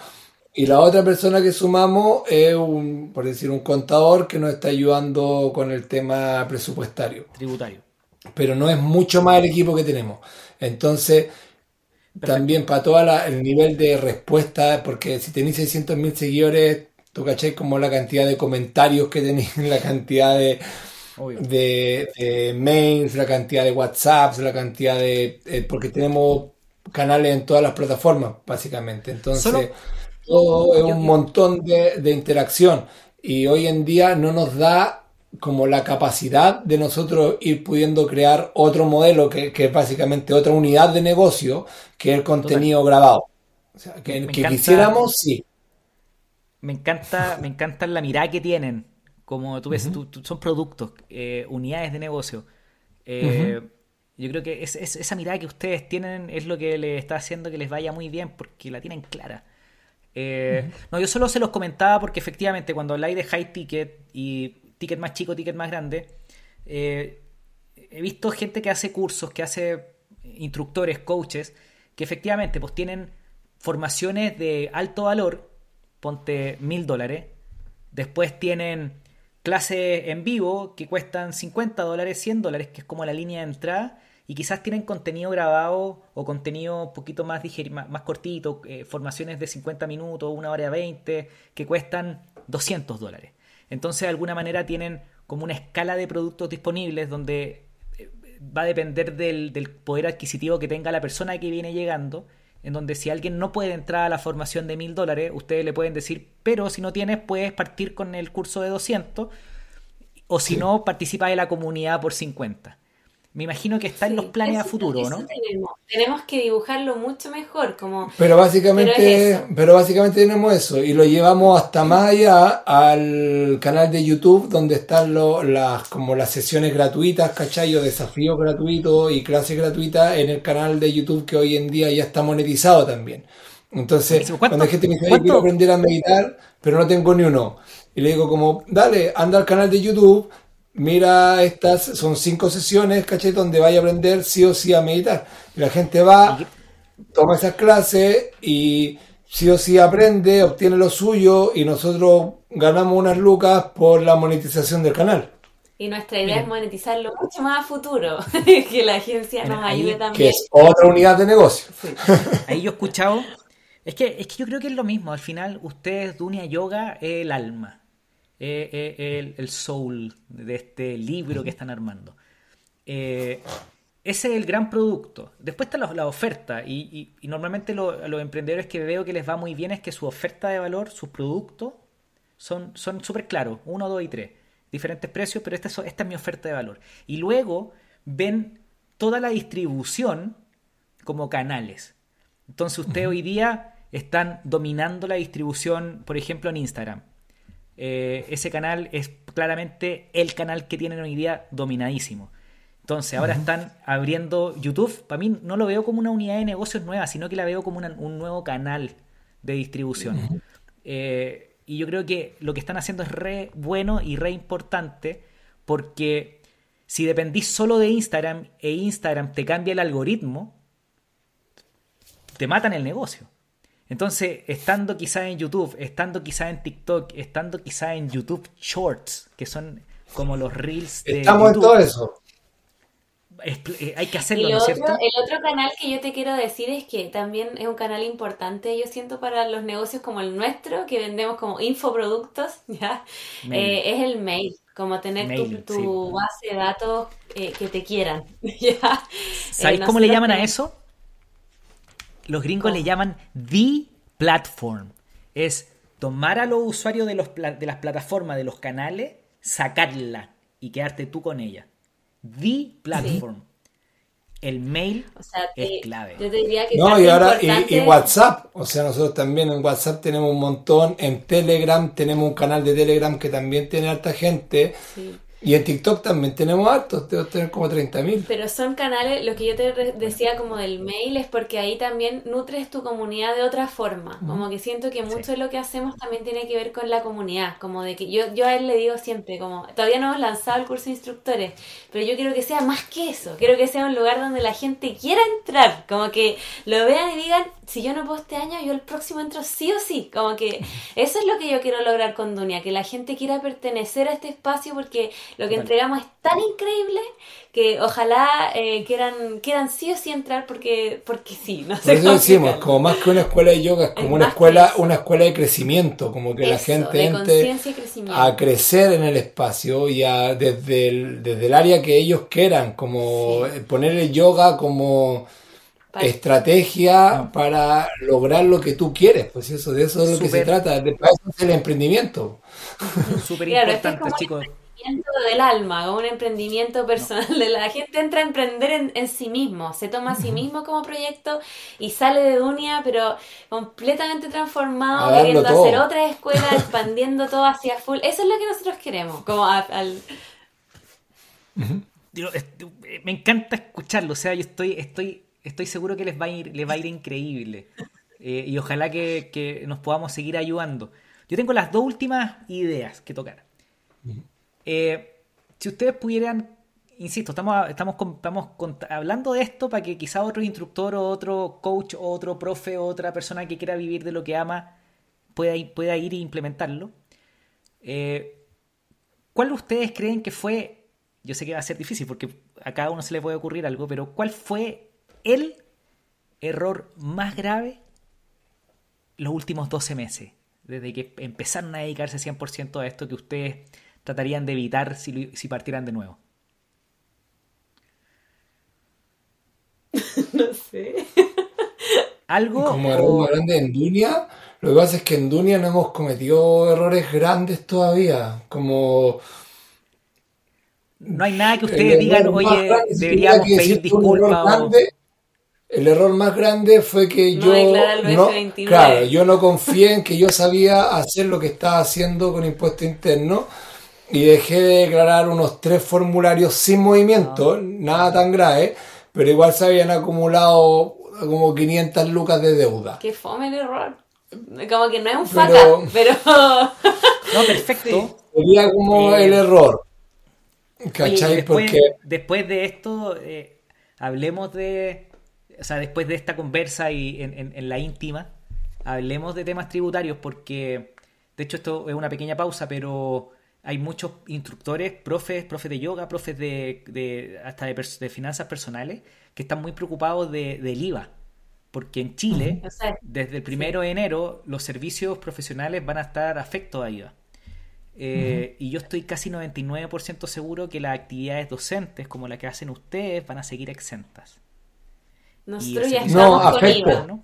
Y la otra persona que sumamos es un, por decir, un contador que nos está ayudando con el tema presupuestario. Tributario. Pero no es mucho más el equipo que tenemos. Entonces, también para todo el nivel de respuesta, porque si tenéis 600.000 seguidores, tú cachai como la cantidad de comentarios que tenéis, la cantidad de, de, mails, la cantidad de WhatsApps, la cantidad de... Eh, porque tenemos canales en todas las plataformas, básicamente. Entonces, todo es un montón de, de interacción. Y hoy en día no nos da como la capacidad de nosotros ir pudiendo crear otro modelo que, que es básicamente otra unidad de negocio que el contenido grabado. O sea, que, quisiéramos, sí. Me encanta, me encanta la mirada que tienen. Como tú ves, son productos, eh, unidades de negocio. Eh, yo creo que es, esa mirada que ustedes tienen es lo que les está haciendo que les vaya muy bien porque la tienen clara. Eh, no, yo solo se los comentaba porque efectivamente cuando habláis de high ticket y ticket más chico, ticket más grande, eh, he visto gente que hace cursos, que hace instructores, coaches, que efectivamente pues tienen formaciones de alto valor, ponte mil dólares, después tienen clases en vivo que cuestan 50 dólares, 100 dólares, que es como la línea de entrada, y quizás tienen contenido grabado o contenido un poquito más, más, cortito, eh, formaciones de 50 minutos, una hora 20, que cuestan 200 dólares. Entonces, de alguna manera tienen como una escala de productos disponibles donde eh, va a depender del, poder adquisitivo que tenga la persona que viene llegando, en donde si alguien no puede entrar a la formación de mil dólares, ustedes le pueden decir, pero si no tienes, puedes partir con el curso de 200, o si no, participa de la comunidad por 50. Me imagino que está en los planes a futuro, ¿no? Tenemos. que dibujarlo mucho mejor, como. Pero básicamente, pero, básicamente tenemos eso y lo llevamos hasta más allá al canal de YouTube donde están las como las sesiones gratuitas, ¿cachai? O desafíos gratuitos y clases gratuitas en el canal de YouTube que hoy en día ya está monetizado también. Entonces, cuando hay gente me dice, quiero aprender a meditar, pero no tengo ni uno. Y le digo como, dale, anda al canal de YouTube, mira, estas son cinco sesiones, ¿cachai? Donde vaya a aprender sí o sí a meditar. Y la gente va, toma esas clases y sí o sí aprende, obtiene lo suyo y nosotros ganamos unas lucas por la monetización del canal. Y nuestra idea es monetizarlo mucho más a futuro, que la agencia nos ayude también. Que es otra unidad de negocio. Ahí yo he escuchado, es que, es que yo creo que es lo mismo, al final ustedes, Dunia Yoga, es el alma. Eh, eh, el, soul de este libro que están armando. Eh, ese es el gran producto. Después está la, oferta y, normalmente los emprendedores que veo que les va muy bien es que su oferta de valor, sus productos, son súper claros, uno, dos y tres. Diferentes precios, pero esta es, esta es mi oferta de valor. Y luego ven toda la distribución como canales. Entonces ustedes hoy día están dominando la distribución, por ejemplo, en Instagram. Eh, ese canal es claramente el canal que tienen hoy día dominadísimo. Entonces, ahora están abriendo YouTube. Para mí no lo veo como una unidad de negocios nueva, sino que la veo como un nuevo canal de distribución. Eh, y yo creo que lo que están haciendo es re bueno y re importante porque si dependís solo de Instagram e Instagram te cambia el algoritmo, te matan el negocio. Entonces, estando quizá en YouTube, estando quizá en TikTok, estando quizá en YouTube Shorts, que son como los reels de Estamos en todo eso. Eh, hay que hacerlo, ¿no es cierto? El otro canal que yo te quiero decir es que también es un canal importante, yo siento, para los negocios como el nuestro, que vendemos como infoproductos, ¿ya? Eh, es el mail, como tener tu, base de datos eh, que te quieran, ¿ya? ¿Sabéis cómo le llaman a eso? Los gringos le llaman The Platform. Es tomar a los usuarios de, los, de las plataformas, de los canales, sacarla y quedarte tú con ella. The Platform. El mail es clave. Yo diría que no, y ahora y, WhatsApp. O sea, nosotros también en WhatsApp tenemos un montón. En Telegram tenemos un canal de Telegram que también tiene alta gente. Y en TikTok también tenemos hartos, debo tener como 30.000. Pero son canales, lo que yo te decía como del mail es porque ahí también nutres tu comunidad de otra forma. Como que siento que mucho de lo que hacemos también tiene que ver con la comunidad. Como de que yo, yo a él le digo siempre, como todavía no hemos lanzado el curso de instructores, pero yo quiero que sea más que eso. Quiero que sea un lugar donde la gente quiera entrar. Como que lo vean y digan, si yo no puedo este año, yo el próximo entro sí o sí. Como que eso es lo que yo quiero lograr con Dunia, que la gente quiera pertenecer a este espacio porque lo que entregamos es tan increíble que ojalá eh, quieran, quieran sí o sí entrar porque, porque sí, no sé eso decimos, como más que una escuela de yoga, es Es como una escuela, una escuela de crecimiento, como que la gente entre a crecer en el espacio y a, desde, el, desde el área que ellos quieran, como Sí. poner el yoga como Para- estrategia para lograr lo que tú quieres, pues eso, de eso es lo que se trata, de para eso es el emprendimiento. Súper Claro, este es importante, como chicos. un emprendimiento del alma, como un emprendimiento personal de la gente entra a emprender en, en sí mismo, se toma a sí mismo como proyecto y sale de Dunia, pero completamente transformado, queriendo todo. hacer otra escuela, expandiendo todo hacia full. Eso es lo que nosotros queremos, como a- al, es- me encanta escucharlo, o sea, yo estoy, estoy, estoy seguro que les va a ir, les va a ir increíble. Eh, y ojalá que, que nos podamos seguir ayudando. Yo tengo las dos últimas ideas que tocar. Eh, si ustedes pudieran, insisto, estamos, estamos, estamos hablando de esto para que quizá otro instructor o otro coach o otro profe o otra persona que quiera vivir de lo que ama pueda, ir- pueda ir e implementarlo. Eh, ¿Cuál ustedes creen que fue? Yo sé que va a ser difícil porque a cada uno se le puede ocurrir algo, pero ¿cuál fue el error más grave los últimos 12 meses? Desde que empezaron a dedicarse 100% a esto que ustedes tratarían de evitar si, si partieran de nuevo. no sé. Algo Como o- error más grande en Dunia, lo que pasa es que en Dunia no hemos cometido errores grandes todavía, como... no hay nada que ustedes digan, oye, deberíamos pedir decirte un error disculpas o... grande, El error más grande fue que No yo no, F29. claro, yo no confié en que yo sabía hacer lo que estaba haciendo con impuesto interno y dejé de declarar unos tres formularios sin movimiento, Ah. nada tan grave, pero igual se habían acumulado como 500 lucas de deuda. Qué fome el error. Como que no es un faca, pero... No, perfecto. Sería como Eh, el error. ¿Cachai? y después, Porque después de esto, eh, hablemos de. O sea, después de esta conversa y en, en- en la íntima, hablemos de temas tributarios, porque de hecho esto es una pequeña pausa, pero hay muchos instructores, profes, profes de yoga, profes de, de- hasta de, finanzas personales, que están muy preocupados de- del IVA. Porque en Chile, desde el primero de enero, los servicios profesionales van a estar afectos a IVA. Eh, Y yo estoy casi 99% seguro que las actividades docentes, como la que hacen ustedes, van a seguir exentas. Nosotros Y ya ese- No, estamos con afecta. IVA. ¿no?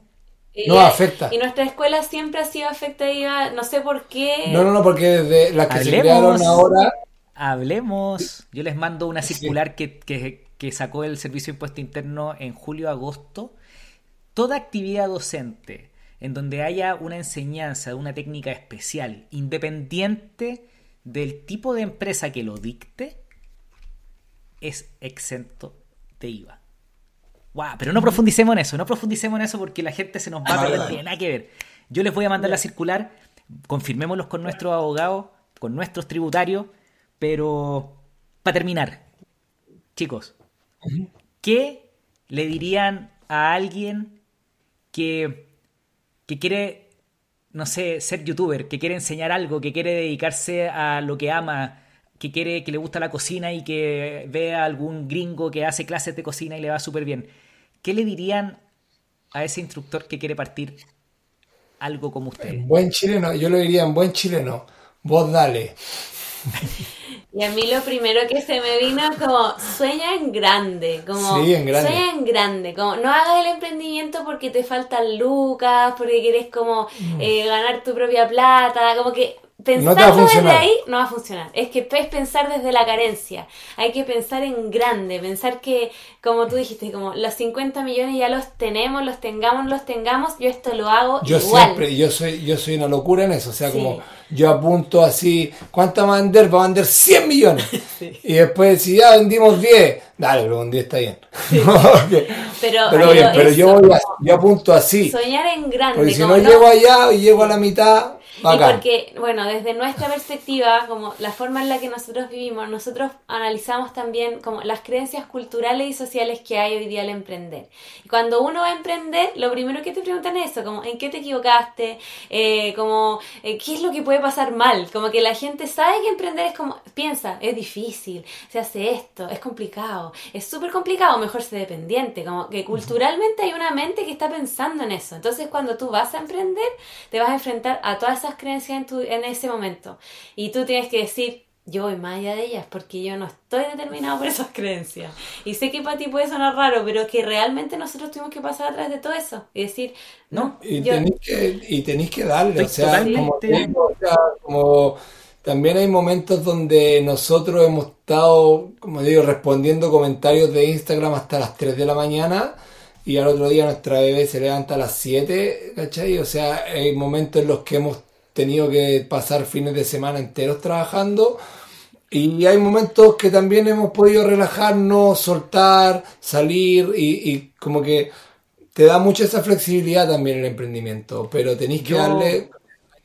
Y No, ya- afecta. Y nuestra escuela siempre ha sido afectada, no sé por qué. no, no, no, porque desde las que se Hablemos. crearon ahora, Hablemos. Yo les mando una circular que, que- que sacó el Servicio de Impuesto Interno en julio-agosto. Toda actividad docente en donde haya una enseñanza de una técnica especial, independiente del tipo de empresa que lo dicte, es exento de IVA. Guau, pero no profundicemos en eso, no profundicemos en eso porque la gente se nos va a perder, no tiene nada que ver. Yo les voy a mandar la circular, confirmémoslos con nuestros abogados, con nuestros tributarios, pero para terminar, chicos, ¿qué le dirían a alguien que, que quiere, no sé, ser youtuber, que quiere enseñar algo, que quiere dedicarse a lo que ama, que quiere, que le gusta la cocina y que ve a algún gringo que hace clases de cocina y le va súper bien? ¿Qué le dirían a ese instructor que quiere partir algo como ustedes? en buen chileno, yo lo diría en buen chileno, vos dale. Y a mí lo primero que se me vino como, sueña en grande, como, Sí, en grande. sueña en grande, como, no hagas el emprendimiento porque te faltan lucas, porque quieres como Mm. eh, ganar tu propia plata, como que va a desde ahí no va a funcionar. Es que es pensar desde la carencia. Hay que pensar en grande, pensar que, como tú dijiste, como los 50 millones ya los tenemos, los tengamos, los tengamos, yo esto lo hago Yo igual. siempre, yo soy, yo soy una locura en eso, o sea, Sí. como yo apunto así, ¿cuánto va a vender? Va a vender 100 millones. Y después, si ya vendimos 10, dale, pero con 10 está bien. Ok. Pero, pero bien, pero yo, eso, voy a- yo apunto así. soñar en grande. Porque si como no llego allá y llego a la mitad, Y porque, bueno, desde nuestra perspectiva, como la forma en la que nosotros vivimos, nosotros analizamos también como las creencias culturales y sociales que hay hoy día al emprender. Y cuando uno va a emprender, lo primero que te preguntan es eso, como en qué te equivocaste, eh, como eh, qué es lo que puede pasar mal, como que la gente sabe que emprender es como, piensa, es difícil, se hace esto, es complicado, es súper complicado, mejor ser dependiente, como que culturalmente hay una mente que está pensando en eso. Entonces cuando tú vas a emprender, te vas a enfrentar a todas esas creencias en, tu, en ese momento. Y tú tienes que decir, yo voy más allá de ellas porque yo no estoy determinado por esas creencias. Y sé que para ti puede sonar raro, pero que realmente nosotros tuvimos que pasar atrás de todo eso. Y decir, no, Y yo- tenéis que, y tenéis que darle, sea, como, o sea, como también hay momentos donde nosotros hemos estado, como digo, respondiendo comentarios de Instagram hasta las 3 de la mañana y al otro día nuestra bebé se levanta a las 7, ¿cachai? O sea, hay momentos en los que hemos tenido que pasar fines de semana enteros trabajando y hay momentos que también hemos podido relajarnos, soltar, salir y, y como que te da mucha esa flexibilidad también el emprendimiento, pero tenéis que darle,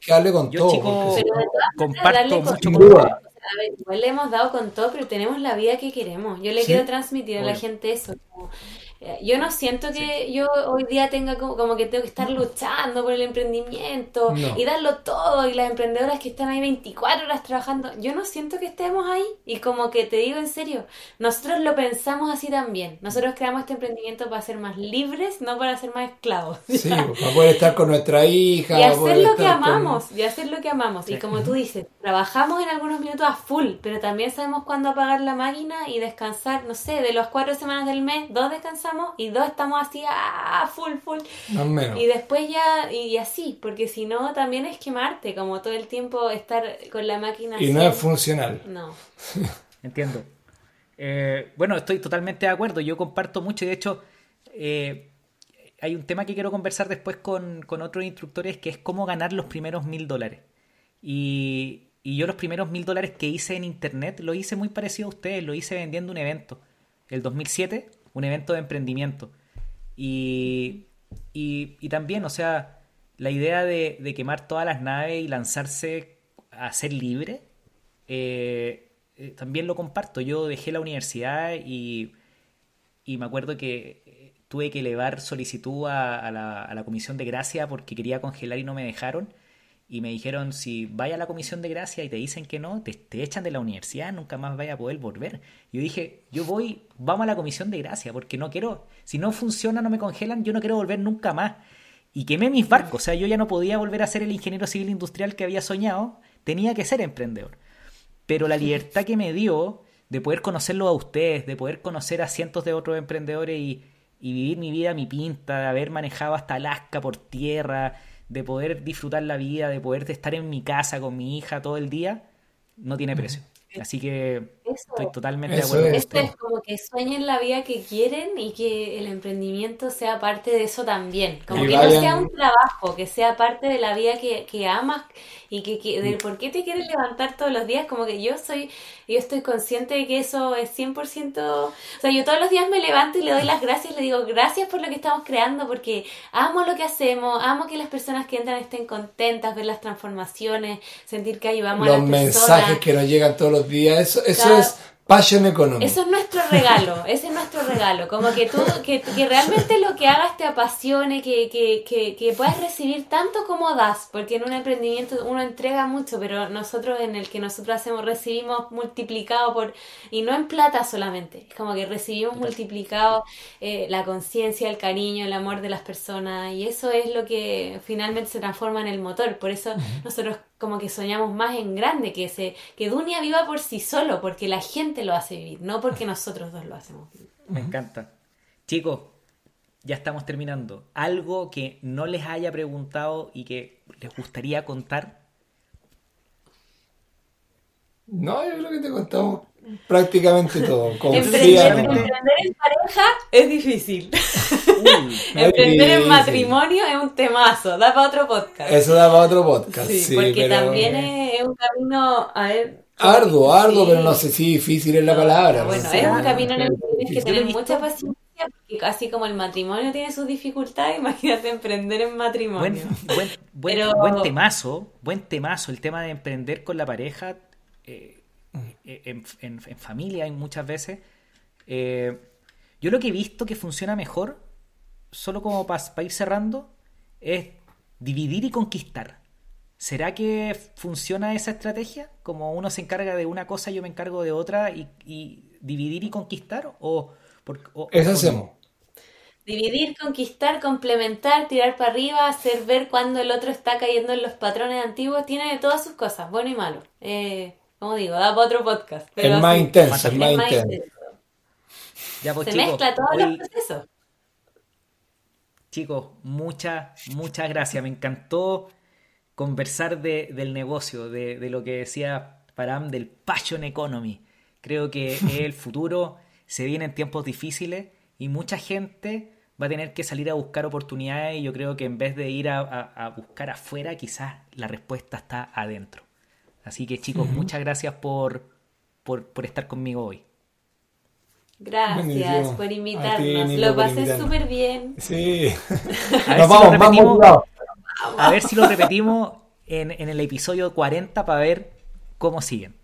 que darle con Yo, todo. chico, Pero de comparto mucho con ustedes. A ver, igual le hemos dado con todo, pero tenemos la vida que queremos. Yo le Sí. quiero transmitir a la gente eso. como, yo no siento que yo hoy día tenga como, como que tengo que estar luchando por el emprendimiento No. y darlo todo. Y las emprendedoras que están ahí 24 horas trabajando, yo no siento que estemos ahí. Y como que te digo en serio, nosotros lo pensamos así también. Nosotros creamos este emprendimiento para ser más libres, no para ser más esclavos. Sí, para poder estar con nuestra hija. Y hacer lo que con- amamos, y hacer lo que amamos. Y como tú dices, trabajamos en algunos minutos a full, pero también sabemos cuándo apagar la máquina y descansar, no sé, de las cuatro semanas del mes, dos descansamos y dos estamos así a full, full. Más o menos. Y después ya, y así, porque si no también es quemarte, como todo el tiempo estar con la máquina. Y no es funcional. No. Entiendo. Eh, bueno, estoy totalmente de acuerdo. Yo comparto mucho y de hecho eh, hay un tema que quiero conversar después con, con otros instructores que es cómo ganar los primeros mil dólares. Y, y yo los primeros mil dólares que hice en internet lo hice muy parecido a ustedes. Lo hice vendiendo un evento. El 2007, un evento de emprendimiento. Y, y, también, o sea, la idea de, quemar todas las naves y lanzarse a ser libre, eh, eh, también lo comparto. Yo dejé la universidad y, y me acuerdo que eh, tuve que elevar solicitud a la, a la comisión de gracia porque quería congelar y no me dejaron. Y me dijeron, si vaya a la comisión de gracia y te dicen que no, te, te echan de la universidad, nunca más vaya a poder volver. Yo dije, yo voy, vamos a la comisión de gracia, porque no quiero, si no funciona, no me congelan, yo no quiero volver nunca más. Y quemé mis barcos, o sea, yo ya no podía volver a ser el ingeniero civil industrial que había soñado, tenía que ser emprendedor. Pero la libertad que me dio de poder conocerlo a ustedes, de poder conocer a cientos de otros emprendedores y, y vivir mi vida a mi pinta, de haber manejado hasta Alaska por tierra, de poder disfrutar la vida, de poder estar en mi casa con mi hija todo el día, no tiene precio. Así que Eso. estoy totalmente de acuerdo con es. Esto es como que sueñen la vida que quieren y que el emprendimiento sea parte de eso también. Como Y que no sea un trabajo, que sea parte de la vida que, que amas y que, que del por qué te quieres levantar todos los días. Como que yo soy, yo estoy consciente de que eso es 100%. O sea, yo todos los días me levanto y le doy las gracias, le digo gracias por lo que estamos creando porque amo lo que hacemos, amo que las personas que entran estén contentas, ver las transformaciones, sentir que ayudamos a Los las mensajes personas. que nos llegan todos los días, eso, eso Claro. es passion economy. Eso es nuestro regalo, ese es nuestro regalo. Como que tú, que, que realmente lo que hagas te apasione, que, que, que, que puedas recibir tanto como das, porque en un emprendimiento uno entrega mucho, pero nosotros en el que nosotros hacemos recibimos multiplicado por, y no en plata solamente, es como que recibimos multiplicado eh, la conciencia, el cariño, el amor de las personas, y eso es lo que finalmente se transforma en el motor. Por eso nosotros como que soñamos más en grande, que se, que Dunia viva por sí solo, porque la gente lo hace vivir, no porque nosotros dos lo hacemos vivir. Me encanta. Chicos, ya estamos terminando. Algo que no les haya preguntado y que les gustaría contar. No, yo creo que te contamos prácticamente todo. Emprender, Confía. emprender en pareja es difícil. Emprender en matrimonio es un temazo. Da para otro podcast. Eso da para otro podcast. Sí, Sí, porque pero- también es, es un camino, a ver... Arduo, arduo, Sí. pero no sé si difícil es la palabra. Bueno, no es un camino en el que tienes que tener mucha paciencia, porque así como el matrimonio tiene sus dificultades, imagínate emprender en matrimonio. Buen, buen, buen, Pero- buen temazo, buen temazo, el tema de emprender con la pareja eh, eh, en, en- en familia hay muchas veces. Eh, yo lo que he visto que funciona mejor, solo como para ir cerrando, es dividir y conquistar. ¿Será que funciona esa estrategia? Como uno se encarga de una cosa, yo me encargo de otra y, y dividir y conquistar? ¿O, por- o- Eso o- hacemos. Dividir, conquistar, complementar, tirar para arriba, hacer ver cuando el otro está cayendo en los patrones antiguos, tiene de todas sus cosas, bueno y malo. Eh, como digo, da para otro podcast. Pero Es más intenso, es Es más más intenso. intenso. Ya, pues, Se chicos, mezcla todos hoy- los procesos. Chicos, muchas, muchas gracias. Me encantó conversar de- del negocio, de, de lo que decía Param del Passion Economy. Creo que es el futuro, se vienen tiempos difíciles y mucha gente va a tener que salir a buscar oportunidades y yo creo que en vez de ir a, a- a buscar afuera, quizás la respuesta está adentro. Así que chicos, muchas gracias por, por, por estar conmigo hoy. Gracias Buenísimo. por ti, invitarnos. Nico, Lo pasé súper bien. Sí. A ver Nos si vamos lo más repetimos. motivados. A ver si lo repetimos en, en el episodio 40 para ver cómo siguen.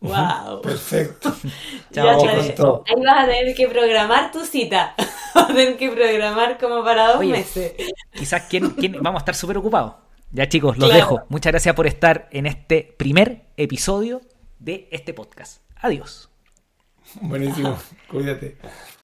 Wow. Perfecto. Chao. Ahí vas a tener que programar tu cita. Vas a tener que programar como para dos Oye, meses. Quizás quién, quién- vamos a estar súper ocupados. Ya chicos, los Claro. dejo. Muchas gracias por estar en este primer episodio de este podcast. Adiós. Buenísimo. Cuídate.